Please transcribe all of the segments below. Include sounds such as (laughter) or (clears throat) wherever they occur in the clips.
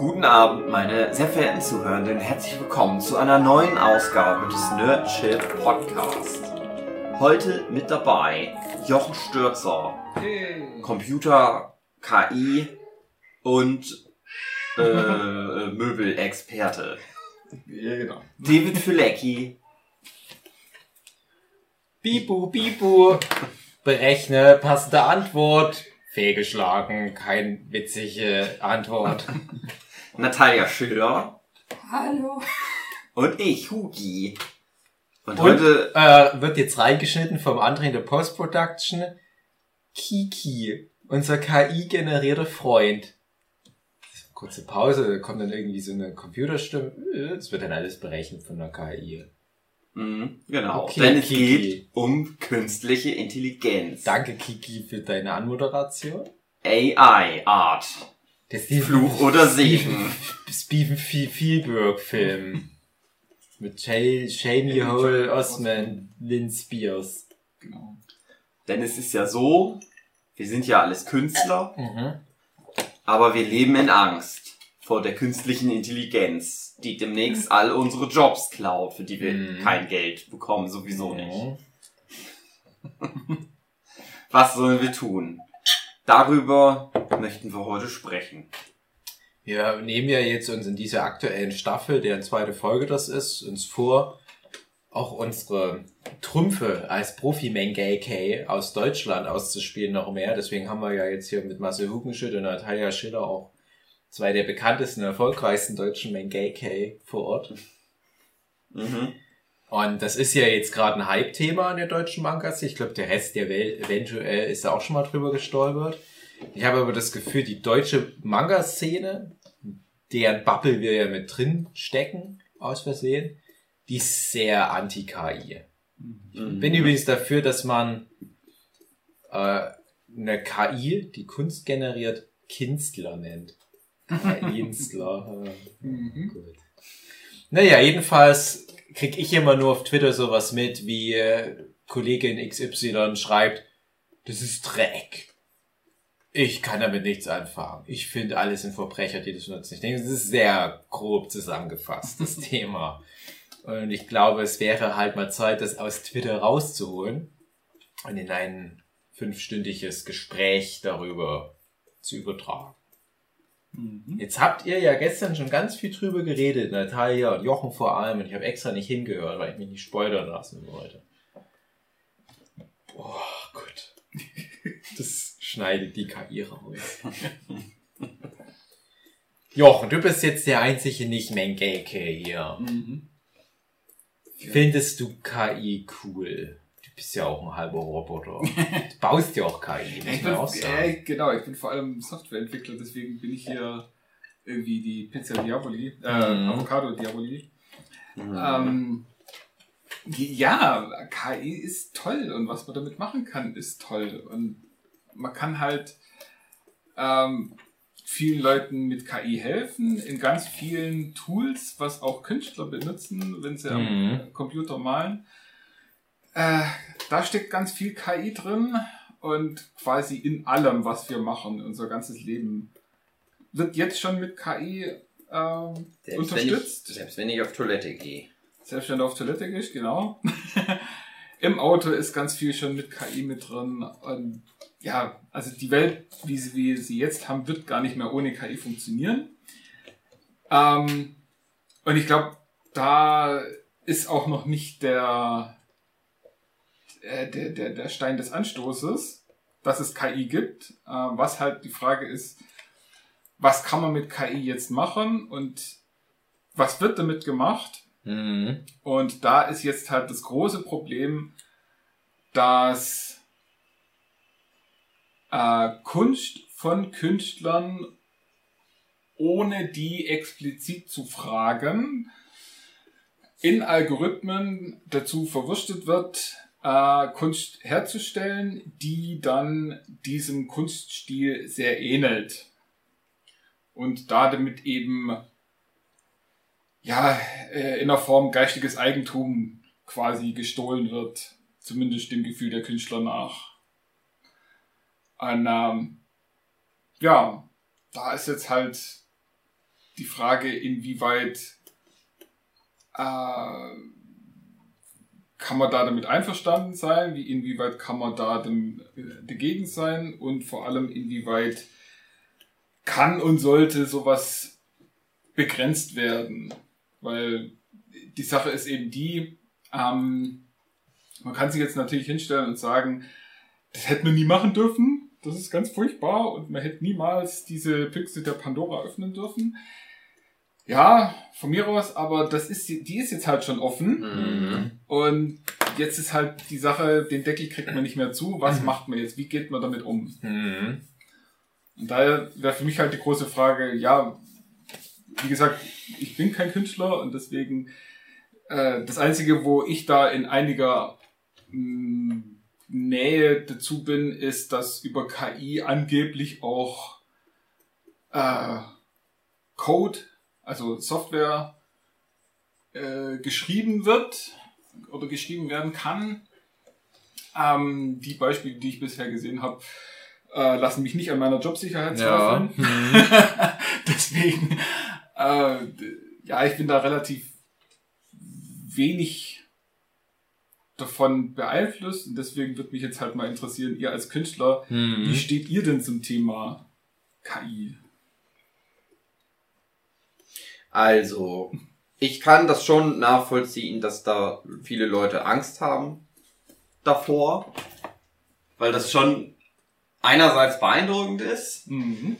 Guten Abend, meine sehr verehrten Zuhörenden. Herzlich willkommen zu einer neuen Ausgabe des Nerdship Podcast. Heute mit dabei Jochen Stürzer. Computer, KI und äh, (laughs) Möbelexperte. Ja, genau. David Fülecki, Bibu, Bibu. Berechne passende Antwort. Fehlgeschlagen, kein witzige Antwort. (laughs) Natalia Schiller Hallo. und ich, Hugi. Und, Und heute äh, wird jetzt reingeschnitten vom André in der Post-Production. Kiki, unser KI-generierter Freund. Kurze Pause, da kommt dann irgendwie so eine Computerstimme. Das wird dann alles berechnet von der KI. Mhm, genau, Okay, denn es Kiki. geht um künstliche Intelligenz. Danke, Kiki, für deine Anmoderation. AI Art. Das ist Fluch oder Segen. Steven Spielberg-Film. Mit Jamie Hole Osman, Lynn Spears. genau. Denn es ist ja so, wir sind ja alles Künstler, Mhm. aber wir leben in Angst vor der künstlichen Intelligenz, die demnächst all unsere Jobs klaut, für die wir Mhm. kein Geld bekommen, sowieso nicht. Mhm. (laughs) Was sollen wir tun? Darüber möchten wir heute sprechen. Wir nehmen ja jetzt uns in dieser aktuellen Staffel, deren zweite Folge das ist, uns vor, auch unsere Trümpfe als Profi-Mengay aus Deutschland auszuspielen noch mehr. Deswegen haben wir ja jetzt hier mit Marcel Hugenschütt und Natalia Schiller auch zwei der bekanntesten, erfolgreichsten deutschen Mengay vor Ort. Mhm. Und das ist ja jetzt gerade ein Hype-Thema an der deutschen Manga-Szene. Ich glaube, der Rest der Welt eventuell ist da auch schon mal drüber gestolpert. Ich habe aber das Gefühl, die deutsche Manga-Szene, deren Bubble wir ja mit drin stecken, aus Versehen, die ist sehr anti-KI. Mhm. Bin übrigens dafür, dass man äh, eine KI, die Kunst generiert, Kinstler nennt. Kinstler. äh. Mhm. Gut. Naja, jedenfalls krieg ich immer nur auf Twitter sowas mit, wie äh, Kollegin XY schreibt, das ist Dreck. Ich kann damit nichts anfangen. Ich finde, alles sind Verbrecher, die das nutzen. Ich denke, das ist sehr grob zusammengefasst, das (laughs) Thema. Und ich glaube, es wäre halt mal Zeit, das aus Twitter rauszuholen und in ein fünfstündiges Gespräch darüber zu übertragen. Mhm. Jetzt habt ihr ja gestern schon ganz viel drüber geredet, Natalia und Jochen vor allem, und ich habe extra nicht hingehört, weil ich mich nicht spoilern lassen wollte. Oh Gott. (laughs) Das schneidet die KI raus. (laughs) Jochen, du bist jetzt der einzige Nicht-Mengeke hier. Mhm. Findest du KI cool? Du bist ja auch ein halber Roboter. (laughs) Du baust ja auch KI, Ich bin, auch äh, genau, ich bin vor allem Softwareentwickler, deswegen bin ich hier irgendwie die Pizza Diaboli, äh, Mhm. Avocado Diaboli. Mhm. Ähm, ja, KI ist toll und was man damit machen kann, ist toll. Und man kann halt ähm, vielen Leuten mit KI helfen, in ganz vielen Tools, was auch Künstler benutzen, wenn sie Mhm. am Computer malen. Äh, da steckt ganz viel KI drin und quasi in allem, was wir machen, unser ganzes Leben wird jetzt schon mit KI ähm, Selbst wenn, ich, unterstützt. selbst wenn ich auf Toilette gehe. Selbst wenn du auf Toilette gehst, genau. (laughs) Im Auto ist ganz viel schon mit KI mit drin. Und ja, also die Welt, wie sie, wie sie jetzt haben, wird gar nicht mehr ohne KI funktionieren. Ähm, und ich glaube, da ist auch noch nicht der, äh, der, der, der Stein des Anstoßes, dass es KI gibt. Äh, was halt die Frage ist, was kann man mit KI jetzt machen und was wird damit gemacht? Mhm. Und da ist jetzt halt das große Problem, dass äh, Kunst von Künstlern, ohne die explizit zu fragen, in Algorithmen dazu verwurstet wird, äh, Kunst herzustellen, die dann diesem Kunststil sehr ähnelt. Und da damit eben ja, äh, in der Form geistiges Eigentum quasi gestohlen wird. Zumindest dem Gefühl der Künstler nach. Und, ähm, ja, da ist jetzt halt die Frage, inwieweit äh, kann man da damit einverstanden sein, wie inwieweit kann man da dem, äh, dagegen sein und vor allem inwieweit kann und sollte sowas begrenzt werden. Weil die Sache ist eben die, ähm, man kann sich jetzt natürlich hinstellen und sagen, das hätte man nie machen dürfen, das ist ganz furchtbar und man hätte niemals diese Büchse der Pandora öffnen dürfen. Ja, von mir aus, aber das ist, die ist jetzt halt schon offen. Mhm. Und jetzt ist halt die Sache, den Deckel kriegt man nicht mehr zu. Was macht man jetzt? Wie geht man damit um? Mhm. Und daher wäre für mich halt die große Frage, ja, wie gesagt, ich bin kein Künstler und deswegen äh, das Einzige, wo ich da in einiger mh, Nähe dazu bin, ist, dass über KI angeblich auch äh, Code, also Software, äh, geschrieben wird oder geschrieben werden kann. Ähm, die Beispiele, die ich bisher gesehen habe, äh, lassen mich nicht an meiner Jobsicherheit Ja. zweifeln. (laughs) Deswegen, äh, ja, ich bin da relativ wenig davon beeinflusst und deswegen würde mich jetzt halt mal interessieren, ihr als Künstler, wie Mhm. steht ihr denn zum Thema KI? Also, ich kann das schon nachvollziehen, dass da viele Leute Angst haben davor, weil das schon einerseits beeindruckend ist Mhm.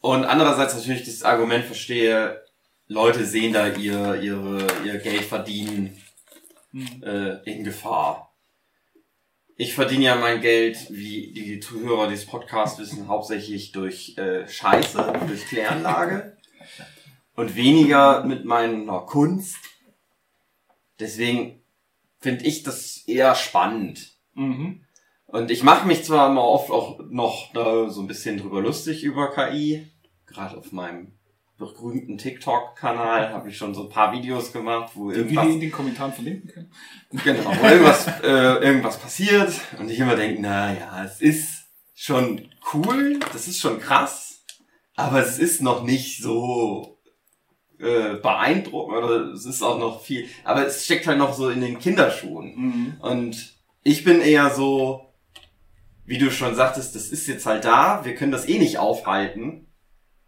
und andererseits natürlich das Argument verstehe, Leute sehen da ihr, ihre, ihr Geld verdienen Mhm. äh, in Gefahr. Ich verdiene ja mein Geld, wie die Zuhörer dieses Podcasts wissen, hauptsächlich durch äh, Scheiße, durch Kläranlage und weniger mit meiner Kunst. Deswegen finde ich das eher spannend. Mhm. Und ich mache mich zwar immer oft auch noch da so ein bisschen drüber lustig über KI. Gerade auf meinem berühmten TikTok-Kanal habe ich schon so ein paar Videos gemacht, wo Die wir irgendwas in den Kommentaren verlinken können. Genau, wo irgendwas, äh, irgendwas passiert und ich immer denke, na ja, es ist schon cool, das ist schon krass, aber es ist noch nicht so äh, beeindruckend oder es ist auch noch viel, aber es steckt halt noch so in den Kinderschuhen. Mhm. Und ich bin eher so, wie du schon sagtest, das ist jetzt halt da, wir können das eh nicht aufhalten.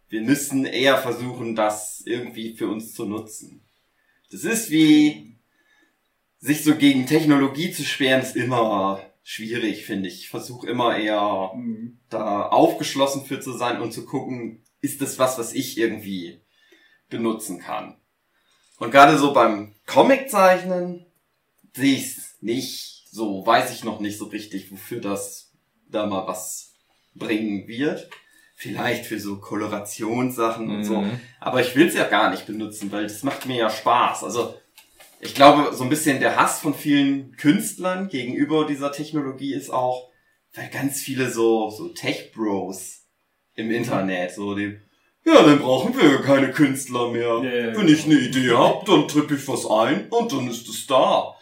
Wir müssen eher versuchen, das irgendwie für uns zu nutzen. Das ist wie, sich so gegen Technologie zu sperren, ist immer schwierig, finde ich. Ich versuche immer eher Mhm. da aufgeschlossen für zu sein und zu gucken, ist das was, was ich irgendwie benutzen kann. Und gerade so beim Comiczeichnen sehe ich es nicht so, weiß ich noch nicht so richtig, wofür das da mal was bringen wird. Vielleicht für so Kolorationssachen und so. Mhm. Aber ich will es ja gar nicht benutzen, weil das macht mir ja Spaß. Also ich glaube, so ein bisschen der Hass von vielen Künstlern gegenüber dieser Technologie ist auch, weil ganz viele so, so Tech-Bros im Internet, so die, ja, dann brauchen wir keine Künstler mehr. Ja, ja, ja. Wenn ich eine Idee hab, dann tippe ich was ein und dann ist es da.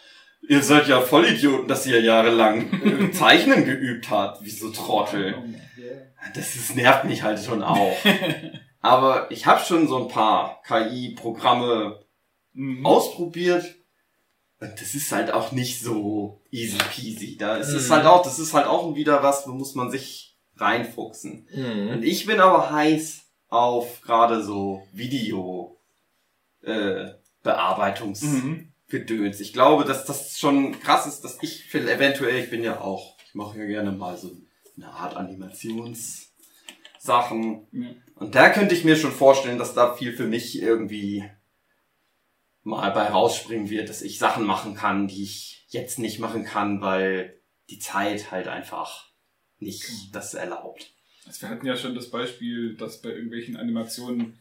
Ihr seid ja Vollidioten, dass ihr jahrelang äh, (laughs) Zeichnen geübt habt, wie so Trottel. Das ist, nervt mich halt schon auch. (laughs) Aber ich habe schon so ein paar KI-Programme Mhm. ausprobiert. Und das ist halt auch nicht so easy peasy. Da ist es Mhm. halt auch, das ist halt auch wieder was, wo muss man sich reinfuchsen. Mhm. Und ich bin aber heiß auf gerade so Video äh, Bearbeitungsgedöns. Mhm. Ich glaube, dass das schon krass ist, dass ich viel eventuell, ich bin ja auch, ich mache ja gerne mal so eine Art Animationssachen. Ja. Und da könnte ich mir schon vorstellen, dass da viel für mich irgendwie mal bei rausspringen wird, dass ich Sachen machen kann, die ich jetzt nicht machen kann, weil die Zeit halt einfach nicht das erlaubt. Also wir hatten ja schon das Beispiel, dass bei irgendwelchen Animationen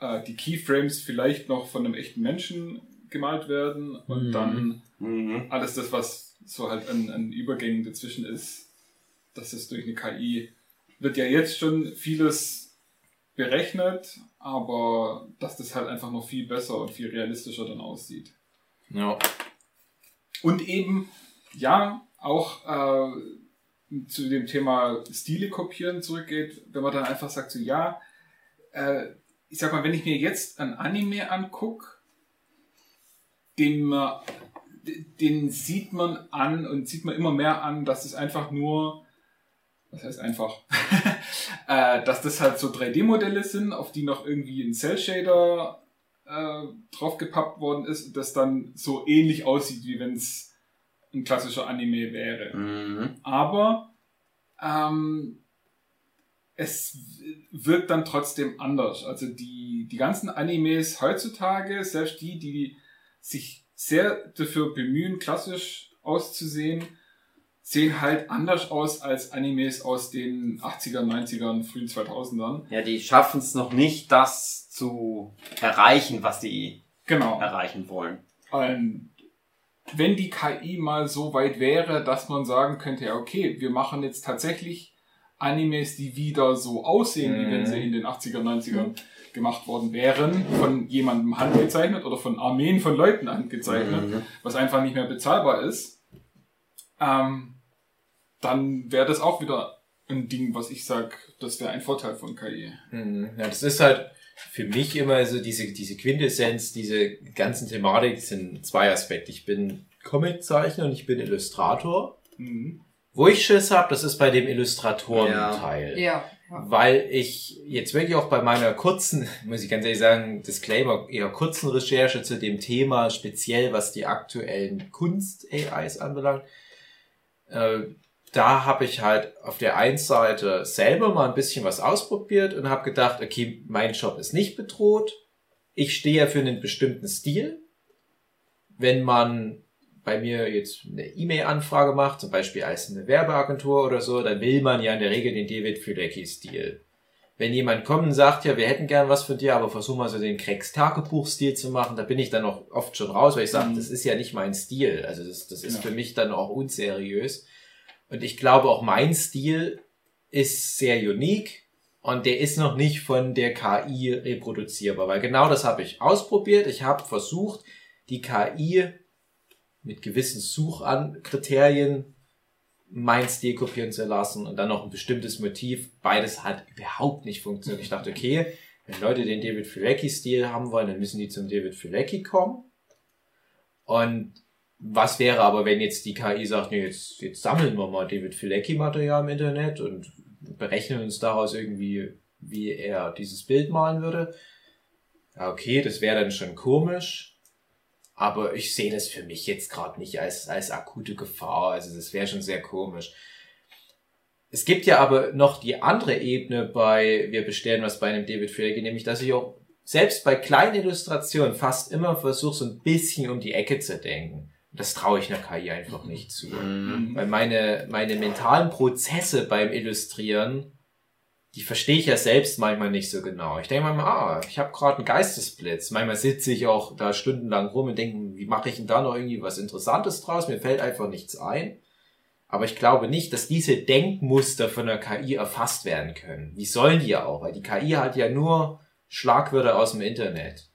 äh, die Keyframes vielleicht noch von einem echten Menschen gemalt werden und Mhm. dann Mhm. alles das, was so halt an, an Übergängen dazwischen ist, dass es durch eine KI wird ja jetzt schon vieles berechnet, aber dass das halt einfach noch viel besser und viel realistischer dann aussieht. Ja. Und eben, ja, auch äh, zu dem Thema Stile kopieren zurückgeht, wenn man dann einfach sagt, so ja, äh, ich sag mal, wenn ich mir jetzt ein Anime anguck, den den sieht man an und sieht man immer mehr an, dass es einfach nur, was heißt einfach, (laughs) äh, dass das halt so 3D-Modelle sind, auf die noch irgendwie ein Cell-Shader äh, draufgepappt worden ist und das dann so ähnlich aussieht, wie wenn es ein klassischer Anime wäre. Mhm. Aber ähm, es wirkt dann trotzdem anders. Also die, die ganzen Animes heutzutage, selbst die, die sich sehr dafür bemühen, klassisch auszusehen, sehen halt anders aus als Animes aus den 80er, 90ern, frühen 2000ern. Ja, die schaffen es noch nicht, das zu erreichen, was sie Genau. erreichen wollen. Und wenn die KI mal so weit wäre, dass man sagen könnte, ja, okay, wir machen jetzt tatsächlich Animes, die wieder so aussehen, wie wenn Mhm. sie in den 80er, 90ern gemacht worden wären, von jemandem handgezeichnet oder von Armeen von Leuten handgezeichnet, Mhm. was einfach nicht mehr bezahlbar ist, ähm, dann wäre das auch wieder ein Ding, was ich sag, das wäre ein Vorteil von KI. Mhm. Ja, das ist halt für mich immer so diese, diese Quintessenz, diese ganzen Thematik sind zwei Aspekte. Ich bin Comiczeichner und ich bin Illustrator. Mhm. Wo ich Schiss habe, das ist bei dem Illustratorenteil. Ja. ja. Weil ich jetzt wirklich auch bei meiner kurzen, muss ich ganz ehrlich sagen, Disclaimer, eher kurzen Recherche zu dem Thema, speziell was die aktuellen Kunst-AIs anbelangt, äh, da habe ich halt auf der einen Seite selber mal ein bisschen was ausprobiert und habe gedacht, okay, mein Job ist nicht bedroht. Ich stehe ja für einen bestimmten Stil. Wenn man bei mir jetzt eine E-Mail-Anfrage macht, zum Beispiel als eine Werbeagentur oder so, dann will man ja in der Regel den David Filecki-Stil. Wenn jemand kommt und sagt, ja, wir hätten gern was von dir, aber versuch mal so den Krecks-Tagebuch-Stil zu machen, da bin ich dann auch oft schon raus, weil ich sage, Mhm. das ist ja nicht mein Stil. Also das, das ist Ja. für mich dann auch unseriös. Und ich glaube, auch mein Stil ist sehr unique und der ist noch nicht von der KI reproduzierbar, weil genau das habe ich ausprobiert. Ich habe versucht, die KI mit gewissen Suchankriterien mein Stil kopieren zu lassen und dann noch ein bestimmtes Motiv. Beides hat überhaupt nicht funktioniert. Ich dachte, okay, wenn Leute den David Filecki-Stil haben wollen, dann müssen die zum David Filecki kommen. Und was wäre aber, wenn jetzt die KI sagt, nee, jetzt, jetzt sammeln wir mal David Filecki-Material im Internet und berechnen uns daraus irgendwie, wie er dieses Bild malen würde. Ja, okay, das wäre dann schon komisch. Aber ich sehe das für mich jetzt gerade nicht als, als akute Gefahr. Also das wäre schon sehr komisch. Es gibt ja aber noch die andere Ebene bei Wir bestellen was bei einem David Filecki, nämlich dass ich auch selbst bei kleinen Illustrationen fast immer versuche, so ein bisschen um die Ecke zu denken. Das traue ich einer KI einfach nicht zu. Mhm. Weil meine, meine mentalen Prozesse beim Illustrieren, die verstehe ich ja selbst manchmal nicht so genau. Ich denke manchmal, ah, ich habe gerade einen Geistesblitz. Manchmal sitze ich auch da stundenlang rum und denke, wie mache ich denn da noch irgendwie was Interessantes draus? Mir fällt einfach nichts ein. Aber ich glaube nicht, dass diese Denkmuster von der KI erfasst werden können. Wie sollen die ja auch? Weil die KI hat ja nur Schlagwörter aus dem Internet.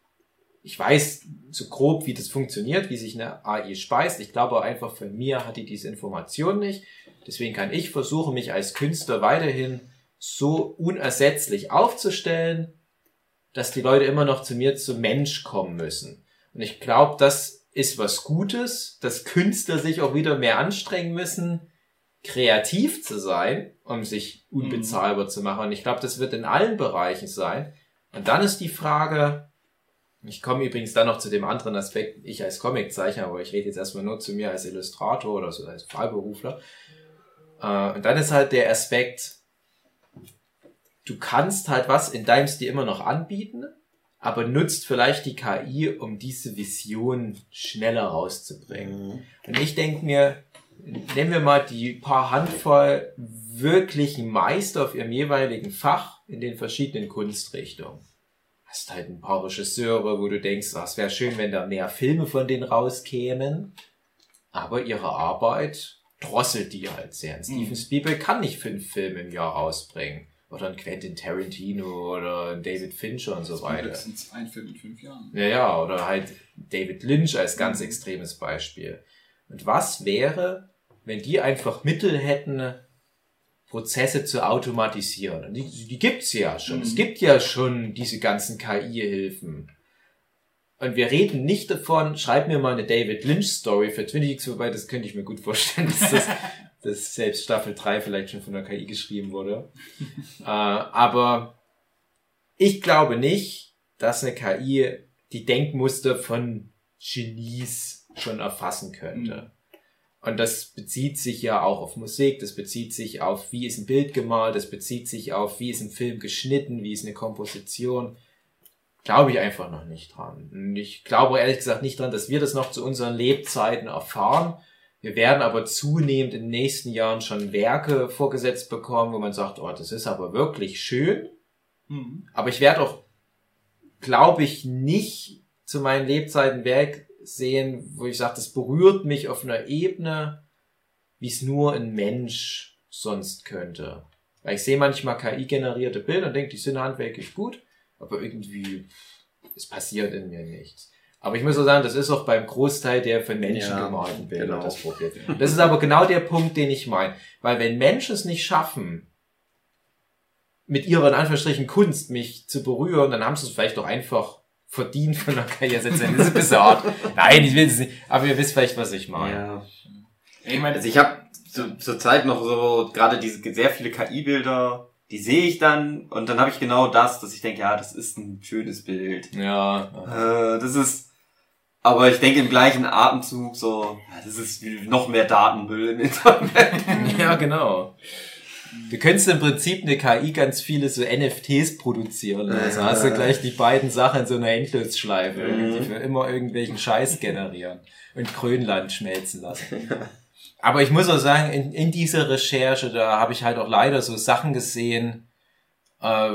Ich weiß so grob, wie das funktioniert, wie sich eine AI speist. Ich glaube einfach von mir hat die diese Information nicht. Deswegen kann ich versuchen, mich als Künstler weiterhin so unersetzlich aufzustellen, dass die Leute immer noch zu mir zum Mensch kommen müssen. Und ich glaube, das ist was Gutes, dass Künstler sich auch wieder mehr anstrengen müssen, kreativ zu sein, um sich unbezahlbar zu machen. Und ich glaube, das wird in allen Bereichen sein. Und dann ist die Frage, ich komme übrigens dann noch zu dem anderen Aspekt, ich als Comiczeichner, aber ich rede jetzt erstmal nur zu mir als Illustrator oder so als Freiberufler. Äh, und dann ist halt der Aspekt, du kannst halt was in deinem Stil immer noch anbieten, aber nutzt vielleicht die KI, um diese Vision schneller rauszubringen. Mhm. Und ich denke mir, nehmen wir mal die paar Handvoll wirklichen Meister auf ihrem jeweiligen Fach in den verschiedenen Kunstrichtungen. Hast halt ein paar Regisseure, wo du denkst, es wäre schön, wenn da mehr Filme von denen rauskämen. Aber ihre Arbeit drosselt die halt sehr. Ein Steven Mhm. Spielberg kann nicht fünf Filme im Jahr rausbringen. Oder ein Quentin Tarantino oder ein David Fincher und so weiter. Das sind ein Film in fünf Jahren. Ja, ja, oder halt David Lynch als ganz extremes Beispiel. Und was wäre, wenn die einfach Mittel hätten, Prozesse zu automatisieren. Die, die gibt's ja schon. Mhm. Es gibt ja schon diese ganzen KI-Hilfen. Und wir reden nicht davon, schreib mir mal eine David Lynch-Story für Twin Peaks, wobei das könnte ich mir gut vorstellen, dass das (laughs) dass selbst Staffel 3 vielleicht schon von der KI geschrieben wurde. äh, aber ich glaube nicht, dass eine KI die Denkmuster von Genies schon erfassen könnte. Mhm. Und das bezieht sich ja auch auf Musik, das bezieht sich auf, wie ist ein Bild gemalt, das bezieht sich auf, wie ist ein Film geschnitten, wie ist eine Komposition. Glaube ich einfach noch nicht dran. Und ich glaube ehrlich gesagt nicht dran, dass wir das noch zu unseren Lebzeiten erfahren. Wir werden aber zunehmend in den nächsten Jahren schon Werke vorgesetzt bekommen, wo man sagt, oh, das ist aber wirklich schön. Mhm. Aber ich werde auch, glaube ich, nicht zu meinen Lebzeiten Werk sehen, wo ich sage, das berührt mich auf einer Ebene, wie es nur ein Mensch sonst könnte. Weil ich sehe manchmal KI-generierte Bilder und denke, die sind handwerklich gut, aber irgendwie, es passiert in mir nichts. Aber ich muss auch sagen, das ist auch beim Großteil der von Menschen ja, gemalten Bilder genau. das Problem. Das ist aber genau der Punkt, den ich meine. Weil wenn Menschen es nicht schaffen, mit ihrer in Anführungsstrichen Kunst mich zu berühren, dann haben sie es vielleicht doch einfach verdient von der Karriere. Das ist ein bisschen hart. Nein, ich will es nicht. Aber ihr wisst vielleicht, was ich meine. Ja. Ich meine, also ich habe zu, zur Zeit noch so gerade diese sehr viele KI-Bilder die sehe ich dann und dann habe ich genau das, dass ich denke, ja, das ist ein schönes Bild. Ja. Äh, das ist aber ich denke im gleichen Atemzug so, das ist noch mehr Datenmüll im Internet. (laughs) ja, genau. Du könntest im Prinzip eine KI ganz viele so NFTs produzieren. Also hast du gleich die beiden Sachen in so einer Endlosschleife, mhm. die für immer irgendwelchen Scheiß generieren und Grönland schmelzen lassen. (laughs) Aber ich muss auch sagen, in, in dieser Recherche, da habe ich halt auch leider so Sachen gesehen, äh,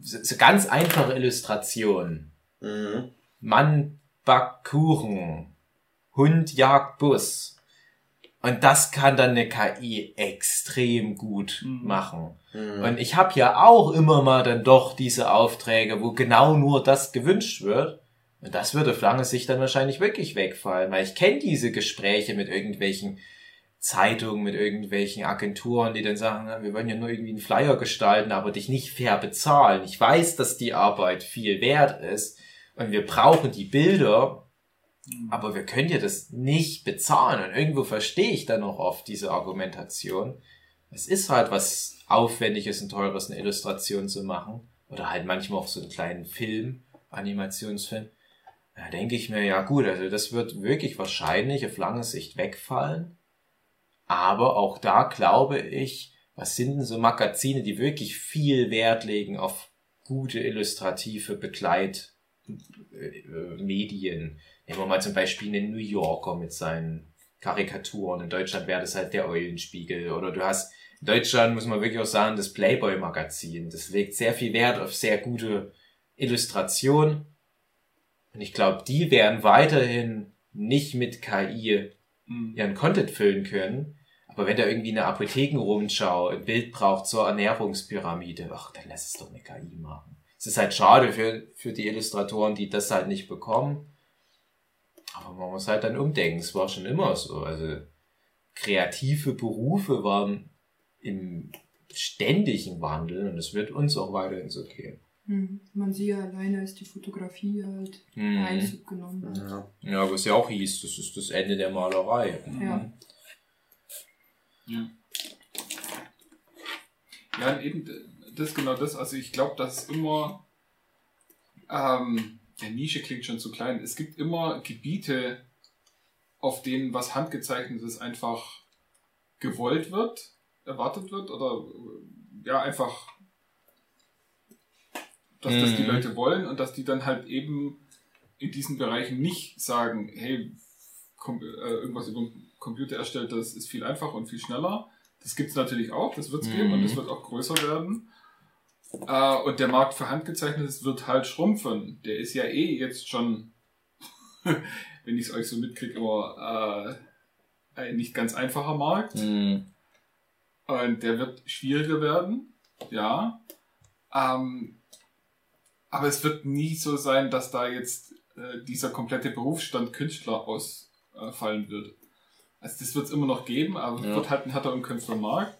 so, so ganz einfache Illustrationen. Mhm. Mann Backkuchen. Hund jagt Bus. Und das kann dann eine KI extrem gut mhm. machen. Mhm. Und ich habe ja auch immer mal dann doch diese Aufträge, wo genau nur das gewünscht wird. Und das würde auf lange Sicht dann wahrscheinlich wirklich wegfallen, weil ich kenne diese Gespräche mit irgendwelchen Zeitungen, mit irgendwelchen Agenturen, die dann sagen, wir wollen ja nur irgendwie einen Flyer gestalten, aber dich nicht fair bezahlen. Ich weiß, dass die Arbeit viel wert ist, und wir brauchen die Bilder, aber wir können ja das nicht bezahlen. Und irgendwo verstehe ich dann auch oft diese Argumentation. Es ist halt was Aufwendiges und Teures, eine Illustration zu machen. Oder halt manchmal auch so einen kleinen Film, Animationsfilm. Da denke ich mir, ja gut, also das wird wirklich wahrscheinlich auf lange Sicht wegfallen. Aber auch da glaube ich, was sind denn so Magazine, die wirklich viel Wert legen auf gute illustrative Begleit äh. Nehmen wir mal zum Beispiel einen New Yorker mit seinen Karikaturen. In Deutschland wäre das halt der Eulenspiegel. Oder du hast, in Deutschland muss man wirklich auch sagen, das Playboy-Magazin. Das legt sehr viel Wert auf sehr gute Illustration. Und ich glaube, die werden weiterhin nicht mit KI mhm. ihren Content füllen können. Aber wenn da irgendwie eine Apothekenrundschau ein Bild braucht zur Ernährungspyramide, ach, dann lass es doch eine KI machen es ist halt schade für, für die Illustratoren, die das halt nicht bekommen. Aber man muss halt dann umdenken. Es war schon immer so. Also kreative Berufe waren im ständigen Wandel und es wird uns auch weiterhin so gehen. Hm. Man sieht ja alleine, als die Fotografie halt hm. Einzug genommen hat. Ja. ja, was ja auch hieß, das ist das Ende der Malerei. Ja. Ja. Ja, eben das genau das. Also ich glaube, dass immer, ähm, der Nische klingt schon zu klein. Es gibt immer Gebiete, auf denen was handgezeichnetes einfach gewollt wird, erwartet wird oder ja einfach, dass mhm. das die mhm. Leute wollen und dass die dann halt eben in diesen Bereichen nicht sagen, hey, äh, irgendwas über den Computer erstellt, das ist viel einfacher und viel schneller. Das gibt es natürlich auch, das wird es mhm. geben und das wird auch größer werden. Äh, und der Markt für Handgezeichnetes wird halt schrumpfen. Der ist ja eh jetzt schon, (laughs) wenn ich es euch so mitkriege, immer äh, ein nicht ganz einfacher Markt. Mhm. Und der wird schwieriger werden, ja. Ähm, aber es wird nie so sein, dass da jetzt äh, dieser komplette Berufsstand Künstler ausfallen wird. Also das wird es immer noch geben, aber ja. wird halt ein härter umkämpfter Markt.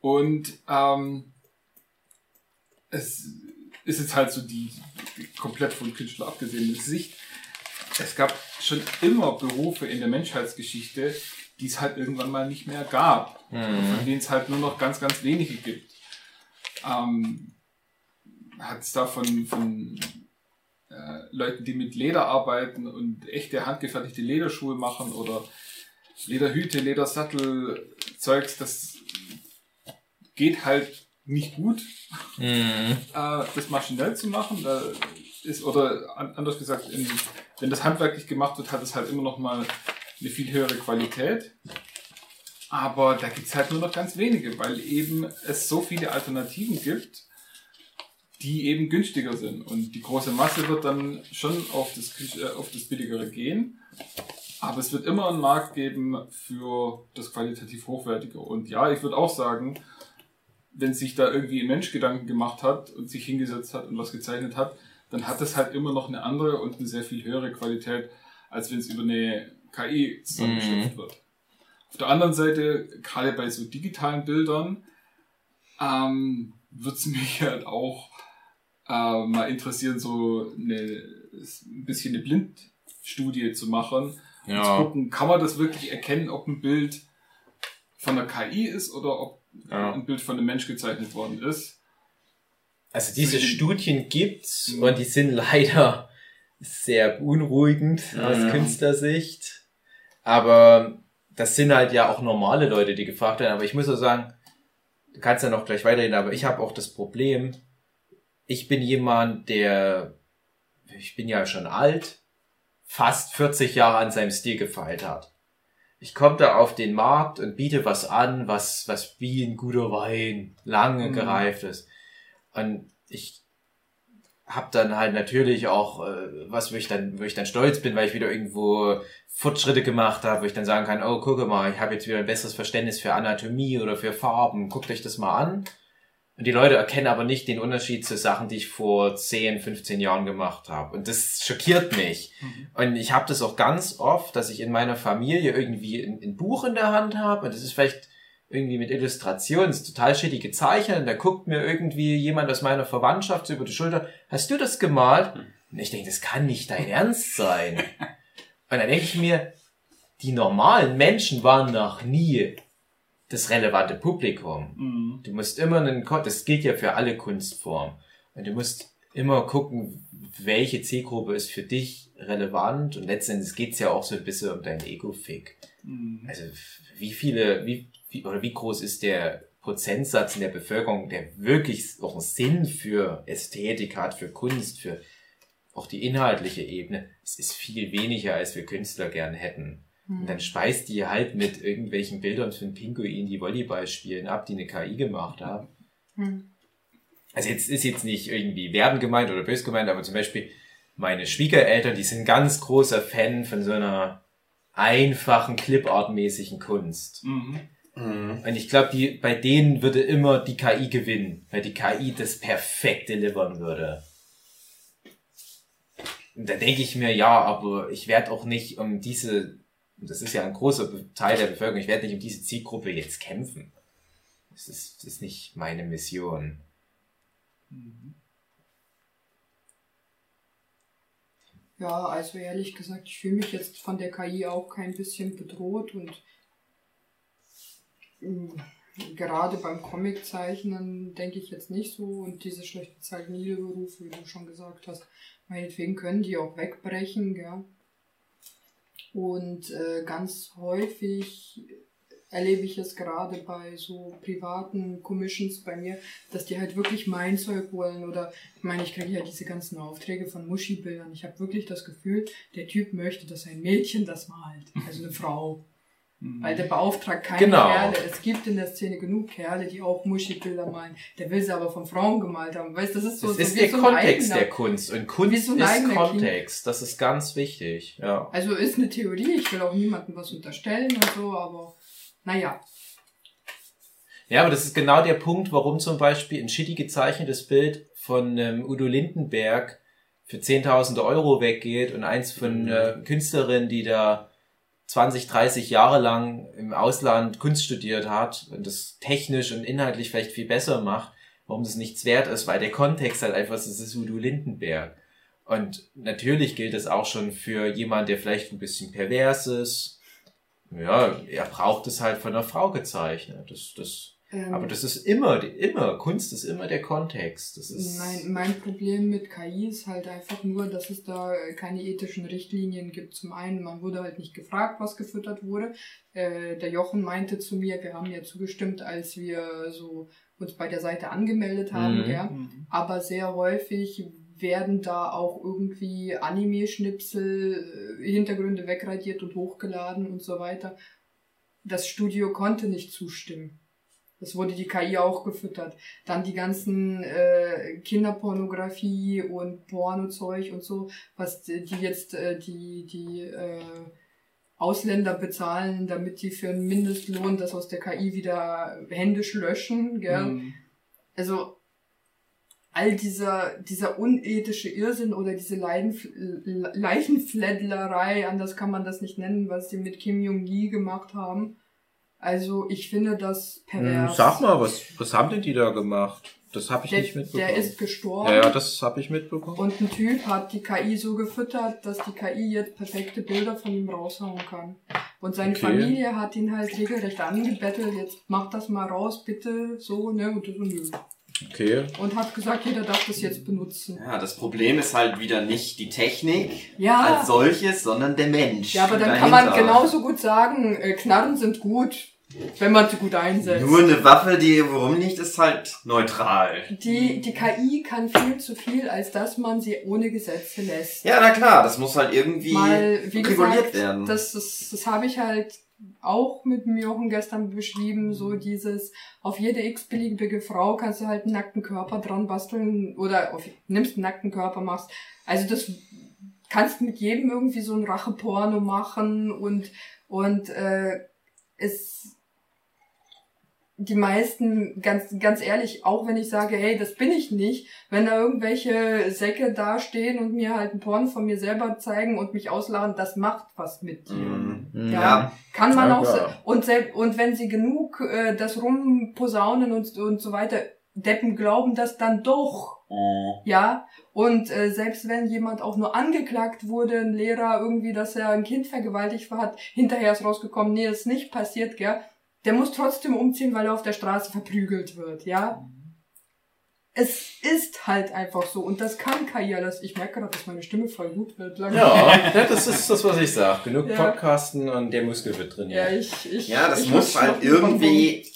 Und ähm, es ist jetzt halt so die, komplett von Künstler abgesehene Sicht. Es gab schon immer Berufe in der Menschheitsgeschichte, die es halt irgendwann mal nicht mehr gab. Mhm. Von denen es halt nur noch ganz, ganz wenige gibt. Ähm, hat es da von, von äh, Leuten, die mit Leder arbeiten und echte handgefertigte Lederschuhe machen oder Lederhüte, Ledersattel, Zeugs, das geht halt nicht gut, Mhm. äh, das maschinell zu machen. Da ist, oder an, anders gesagt, in, wenn das handwerklich gemacht wird, hat es halt immer noch mal eine viel höhere Qualität. Aber da gibt's halt nur noch ganz wenige, weil eben es so viele Alternativen gibt, die eben günstiger sind. Und die große Masse wird dann schon auf das, äh, auf das Billigere gehen. Aber es wird immer einen Markt geben für das qualitativ Hochwertige. Und ja, ich würde auch sagen, wenn sich da irgendwie ein Mensch Gedanken gemacht hat und sich hingesetzt hat und was gezeichnet hat, dann hat das halt immer noch eine andere und eine sehr viel höhere Qualität, als wenn es über eine KI zusammengeschöpft wird. Auf der anderen Seite, gerade bei so digitalen Bildern, ähm, würde es (laughs) mich halt auch äh, mal interessieren, so eine, ein bisschen eine Blindstudie zu machen und zu Ja. gucken, kann man das wirklich erkennen, ob ein Bild von der KI ist oder ob Ja. ein Bild von einem Mensch gezeichnet worden ist. Also diese Für die- Studien gibt's Mhm. und die sind leider sehr beunruhigend aus Mhm. Künstlersicht. Aber das sind halt ja auch normale Leute, die gefragt werden. Aber ich muss auch sagen, du kannst ja noch gleich weiterreden, aber ich habe auch das Problem, ich bin jemand, der, ich bin ja schon alt, fast 40 Jahre an seinem Stil gefeilt hat. Ich komme da auf den Markt und biete was an, was, was wie ein guter Wein lange Mhm. gereift ist. Und ich habe dann halt natürlich auch äh, was, wo ich dann, wo ich dann stolz bin, weil ich wieder irgendwo Fortschritte gemacht habe, wo ich dann sagen kann, oh, gucke mal, ich habe jetzt wieder ein besseres Verständnis für Anatomie oder für Farben, guckt euch das mal an. Und die Leute erkennen aber nicht den Unterschied zu Sachen, die ich vor 10, 15 Jahren gemacht habe. Und das schockiert mich. Und ich habe das auch ganz oft, dass ich in meiner Familie irgendwie ein, ein Buch in der Hand habe und das ist vielleicht irgendwie mit Illustrationen, ist total shitty gezeichnet und da guckt mir irgendwie jemand aus meiner Verwandtschaft so über die Schulter, hast du das gemalt? Und ich denke, das kann nicht dein (laughs) Ernst sein. Und dann denke ich mir, die normalen Menschen waren noch nie das relevante Publikum. Mhm. Du musst immer einen, das gilt ja für alle Kunstformen. Und du musst immer gucken, welche Zielgruppe ist für dich relevant. Und letztendlich geht's ja auch so ein bisschen um deinen Ego-Fick. Mhm. Also wie viele, wie, wie, oder wie groß ist der Prozentsatz in der Bevölkerung, der wirklich auch einen Sinn für Ästhetik hat, für Kunst, für auch die inhaltliche Ebene? Es ist viel weniger, als wir Künstler gern hätten. Und dann speist die halt mit irgendwelchen Bildern von Pinguinen, die Volleyball spielen, ab, die eine KI gemacht haben. Hm. Also jetzt ist jetzt nicht irgendwie werden gemeint oder bös gemeint, aber zum Beispiel meine Schwiegereltern, die sind ganz großer Fan von so einer einfachen, Clipart-mäßigen Kunst. Mhm. Mhm. Und ich glaube, die, bei denen würde immer die KI gewinnen, weil die KI das perfekt delivern würde. Und da denke ich mir, ja, aber ich werde auch nicht um diese, und das ist ja ein großer Teil der Bevölkerung, ich werde nicht um diese Zielgruppe jetzt kämpfen. Das ist, das ist nicht meine Mission. Ja, also ehrlich gesagt, ich fühle mich jetzt von der KI auch kein bisschen bedroht und mh, gerade beim Comiczeichnen denke ich jetzt nicht so und diese schlecht bezahlten Niederberufe, wie du schon gesagt hast, meinetwegen können die auch wegbrechen, gell? Und äh, ganz häufig erlebe ich es gerade bei so privaten Commissions bei mir, dass die halt wirklich mein Zeug wollen oder ich meine, ich kriege ja diese ganzen Aufträge von Muschi-Bildern. Ich habe wirklich das Gefühl, der Typ möchte, dass ein Mädchen das malt, also eine Frau. Weil der beauftragt keine Genau. Kerle. Es gibt in der Szene genug Kerle, die auch Muschi-Bilder malen. Der will sie aber von Frauen gemalt haben. Weißt, das ist so, Das so ist der so Kontext eigener- der Kunst. Und Kunst so ist Kontext. Das ist ganz wichtig. Ja. Also ist eine Theorie. Ich will auch niemandem was unterstellen und so, aber naja. Ja, aber das ist genau der Punkt, warum zum Beispiel ein shitty gezeichnetes Bild von ähm, Udo Lindenberg für 10.000 Euro weggeht und eins von Mhm. äh, Künstlerin, die da 20, 30 Jahre lang im Ausland Kunst studiert hat und das technisch und inhaltlich vielleicht viel besser macht, warum das nichts wert ist, weil der Kontext halt einfach, das ist Udo Lindenberg. Und natürlich gilt es auch schon für jemand, der vielleicht ein bisschen pervers ist. Ja, er braucht es halt von einer Frau gezeichnet. Das, das, Ähm, aber das ist immer, immer, Kunst ist immer der Kontext. Das ist, Mein, mein Problem mit KI ist halt einfach nur, dass es da keine ethischen Richtlinien gibt. Zum einen, man wurde halt nicht gefragt, was gefüttert wurde. Äh, der Jochen meinte zu mir, wir haben ja zugestimmt, als wir so uns bei der Seite angemeldet haben, Mhm. ja. aber sehr häufig werden da auch irgendwie Anime-Schnipsel, äh, Hintergründe wegradiert und hochgeladen und so weiter. Das Studio konnte nicht zustimmen. Das wurde die KI auch gefüttert. Dann die ganzen äh, Kinderpornografie und Pornozeug und so, was die jetzt äh, die die äh, Ausländer bezahlen, damit die für einen Mindestlohn das aus der KI wieder händisch löschen, gell? Mhm. also all dieser, dieser unethische Irrsinn oder diese Leidenf Le- Leichenfleddlerei, anders kann man das nicht nennen, was sie mit Kim Jong-gi gemacht haben. Also ich finde das Hm, pervers. Sag mal, was, was haben denn die da gemacht? Das habe ich der, nicht mitbekommen. der ist gestorben. ja, ja, das habe ich mitbekommen. und ein Typ hat die KI so gefüttert, dass die KI jetzt perfekte Bilder von ihm raushauen kann. Und seine Okay. Familie hat ihn halt regelrecht angebettelt, jetzt mach das mal raus, bitte, so, ne, und, und, und, Okay. und hat gesagt, jeder darf das jetzt benutzen. Ja, das Problem ist halt wieder nicht die Technik Ja. als solches, sondern der Mensch. Ja, aber dann kann man dahinter. genauso gut sagen, äh, Knarren sind gut, wenn man sie gut einsetzt. Nur eine Waffe, die worum nicht, ist halt neutral. Die, die KI kann viel zu viel, als dass man sie ohne Gesetze lässt. Ja, na klar, das muss halt irgendwie Mal, wie reguliert gesagt, werden. das, das, das habe ich halt auch mit Jochen gestern beschrieben, so dieses, auf jede x-beliebige Frau kannst du halt einen nackten Körper dran basteln oder auf, nimmst einen nackten Körper, machst, also das kannst mit jedem irgendwie so ein Racheporno machen und, und, äh, es, die meisten, ganz, ganz ehrlich, auch wenn ich sage, hey, das bin ich nicht, wenn da irgendwelche Säcke dastehen und mir halt ein Porn von mir selber zeigen und mich auslachen, das macht was mit dir. Mhm. Ja. Ja. Kann man Ja, auch, se- und, sel- und wenn sie genug äh, das rumposaunen und, und so weiter, Deppen glauben das dann doch. Oh. Ja, und äh, selbst wenn jemand auch nur angeklagt wurde, ein Lehrer irgendwie, dass er ein Kind vergewaltigt hat, hinterher ist rausgekommen, nee, das ist nicht passiert, gell? Der muss trotzdem umziehen, weil er auf der Straße verprügelt wird, ja? Es ist halt einfach so und das kann alles. Ich merke gerade, dass meine Stimme voll gut wird. langsam. Ja, ja, das ist das, was ich sag. Genug Ja. Podcasten und der Muskel wird Ja, trainiert. ich, ich, Ja, das ich muss halt irgendwie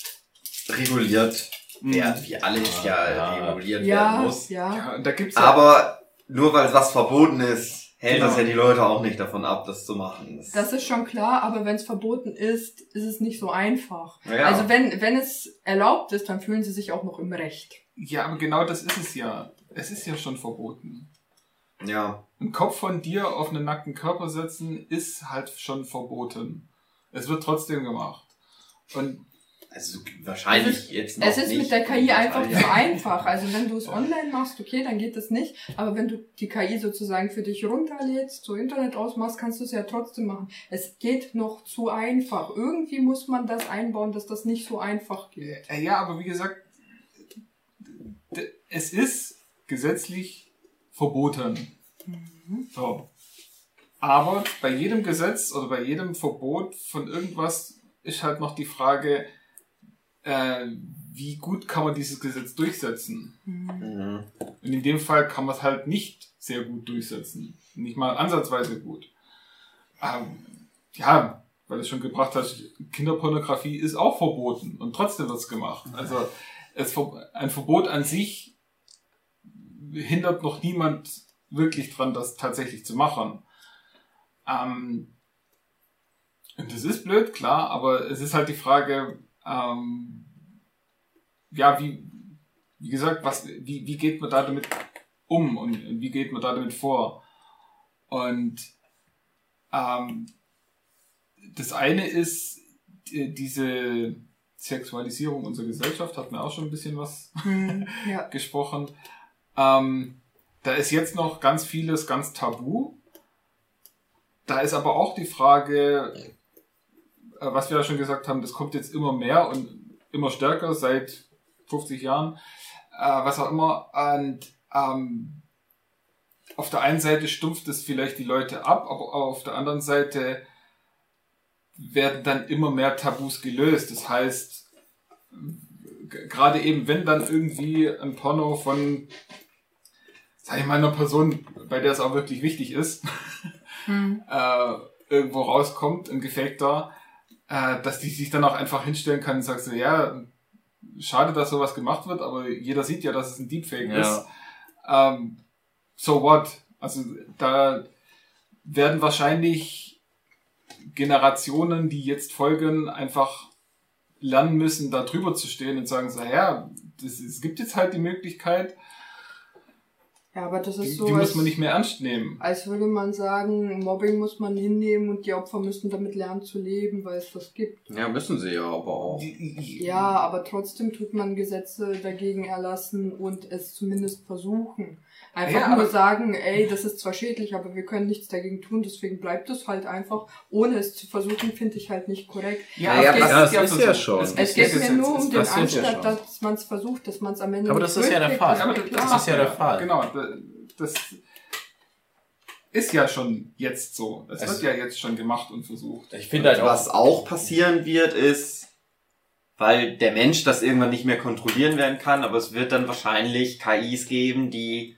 reguliert Mhm. werden, wie alles ja, Ja. reguliert Ja, werden muss. ja. Ja, und da gibt's ja, Aber nur weil was verboten ist, hält Genau. das ja die Leute auch nicht davon ab, das zu machen. Das, Das ist schon klar, aber wenn es verboten ist, ist es nicht so einfach. ja. Also wenn, wenn es erlaubt ist, dann fühlen sie sich auch noch im Recht. ja, aber genau das ist es ja. Es ist ja schon verboten. ja. Ein Kopf von dir auf einen nackten Körper setzen ist halt schon verboten. Es wird trotzdem gemacht. Und Also wahrscheinlich Es ist- jetzt noch Es ist nicht. mit der KI einfach zu einfach. (laughs) Also wenn du es online machst, okay, dann geht das nicht. Aber wenn du die KI sozusagen für dich runterlädst, so Internet ausmachst, kannst du es ja trotzdem machen. Es geht noch zu einfach. Irgendwie muss man das einbauen, dass das nicht so einfach geht. äh, ja, aber wie gesagt, es ist gesetzlich verboten. So. Aber bei jedem Gesetz oder bei jedem Verbot von irgendwas ist halt noch die Frage, äh, wie gut kann man dieses Gesetz durchsetzen? Mhm. Und in dem Fall kann man es halt nicht sehr gut durchsetzen. Nicht mal ansatzweise gut. Ähm, ja, weil du schon gebracht hast, Kinderpornografie ist auch verboten und trotzdem wird's gemacht. Also es, ein Verbot an sich hindert noch niemand wirklich dran, das tatsächlich zu machen. Ähm, und das ist blöd, klar, aber es ist halt die Frage, ähm, ja, wie, wie gesagt, was, wie, wie geht man da damit um und, und wie geht man da damit vor? Und ähm, das eine ist äh, diese Sexualisierung unserer Gesellschaft, hat mir auch schon ein bisschen was Hm, (laughs) ja. gesprochen. Ähm, da ist jetzt noch ganz vieles ganz tabu. Da ist aber auch die Frage, was wir ja schon gesagt haben, das kommt jetzt immer mehr und immer stärker seit 50 Jahren, äh, was auch immer. Und ähm, auf der einen Seite stumpft es vielleicht die Leute ab, aber auf der anderen Seite werden dann immer mehr Tabus gelöst. Das heißt, gerade eben, wenn dann irgendwie ein Porno von, sag ich mal, einer Person, bei der es auch wirklich wichtig ist, Hm. (laughs) äh, irgendwo rauskommt, ein gefakter, äh, dass die sich dann auch einfach hinstellen kann und sagt so, ja, schade, dass sowas gemacht wird, aber jeder sieht ja, dass es ein Deepfake Ja. ist. Ähm, so what? Also da werden wahrscheinlich Generationen, die jetzt folgen, einfach lernen müssen, da drüber zu stehen und sagen so, ja, das, es gibt jetzt halt die Möglichkeit, Ja, aber das die, ist so, die als, muss man nicht mehr ernst nehmen. als würde man sagen, Mobbing muss man hinnehmen und die Opfer müssen damit lernen zu leben, weil es das gibt. Ja, müssen sie ja aber auch. Ja, aber trotzdem tut man Gesetze dagegen erlassen und es zumindest versuchen. Einfach Ja, nur sagen, ey, das ist zwar schädlich, aber wir können nichts dagegen tun, deswegen bleibt es halt einfach. Ohne es zu versuchen, finde ich halt nicht korrekt. Ja, Ja, es geht- das ist ja schon. Es, Es geht mir nur um den ja Anstand, dass man es versucht, dass man es am Ende Aber das ist ja der Fall. Ja, aber das, ist ja der Fall. Genau, da- das ist ja schon jetzt so. Das Es- wird ja jetzt schon gemacht und versucht. Ich finde halt auch, Was auch passieren wird, ist, weil der Mensch das irgendwann nicht mehr kontrollieren werden kann, aber es wird dann wahrscheinlich KIs geben, die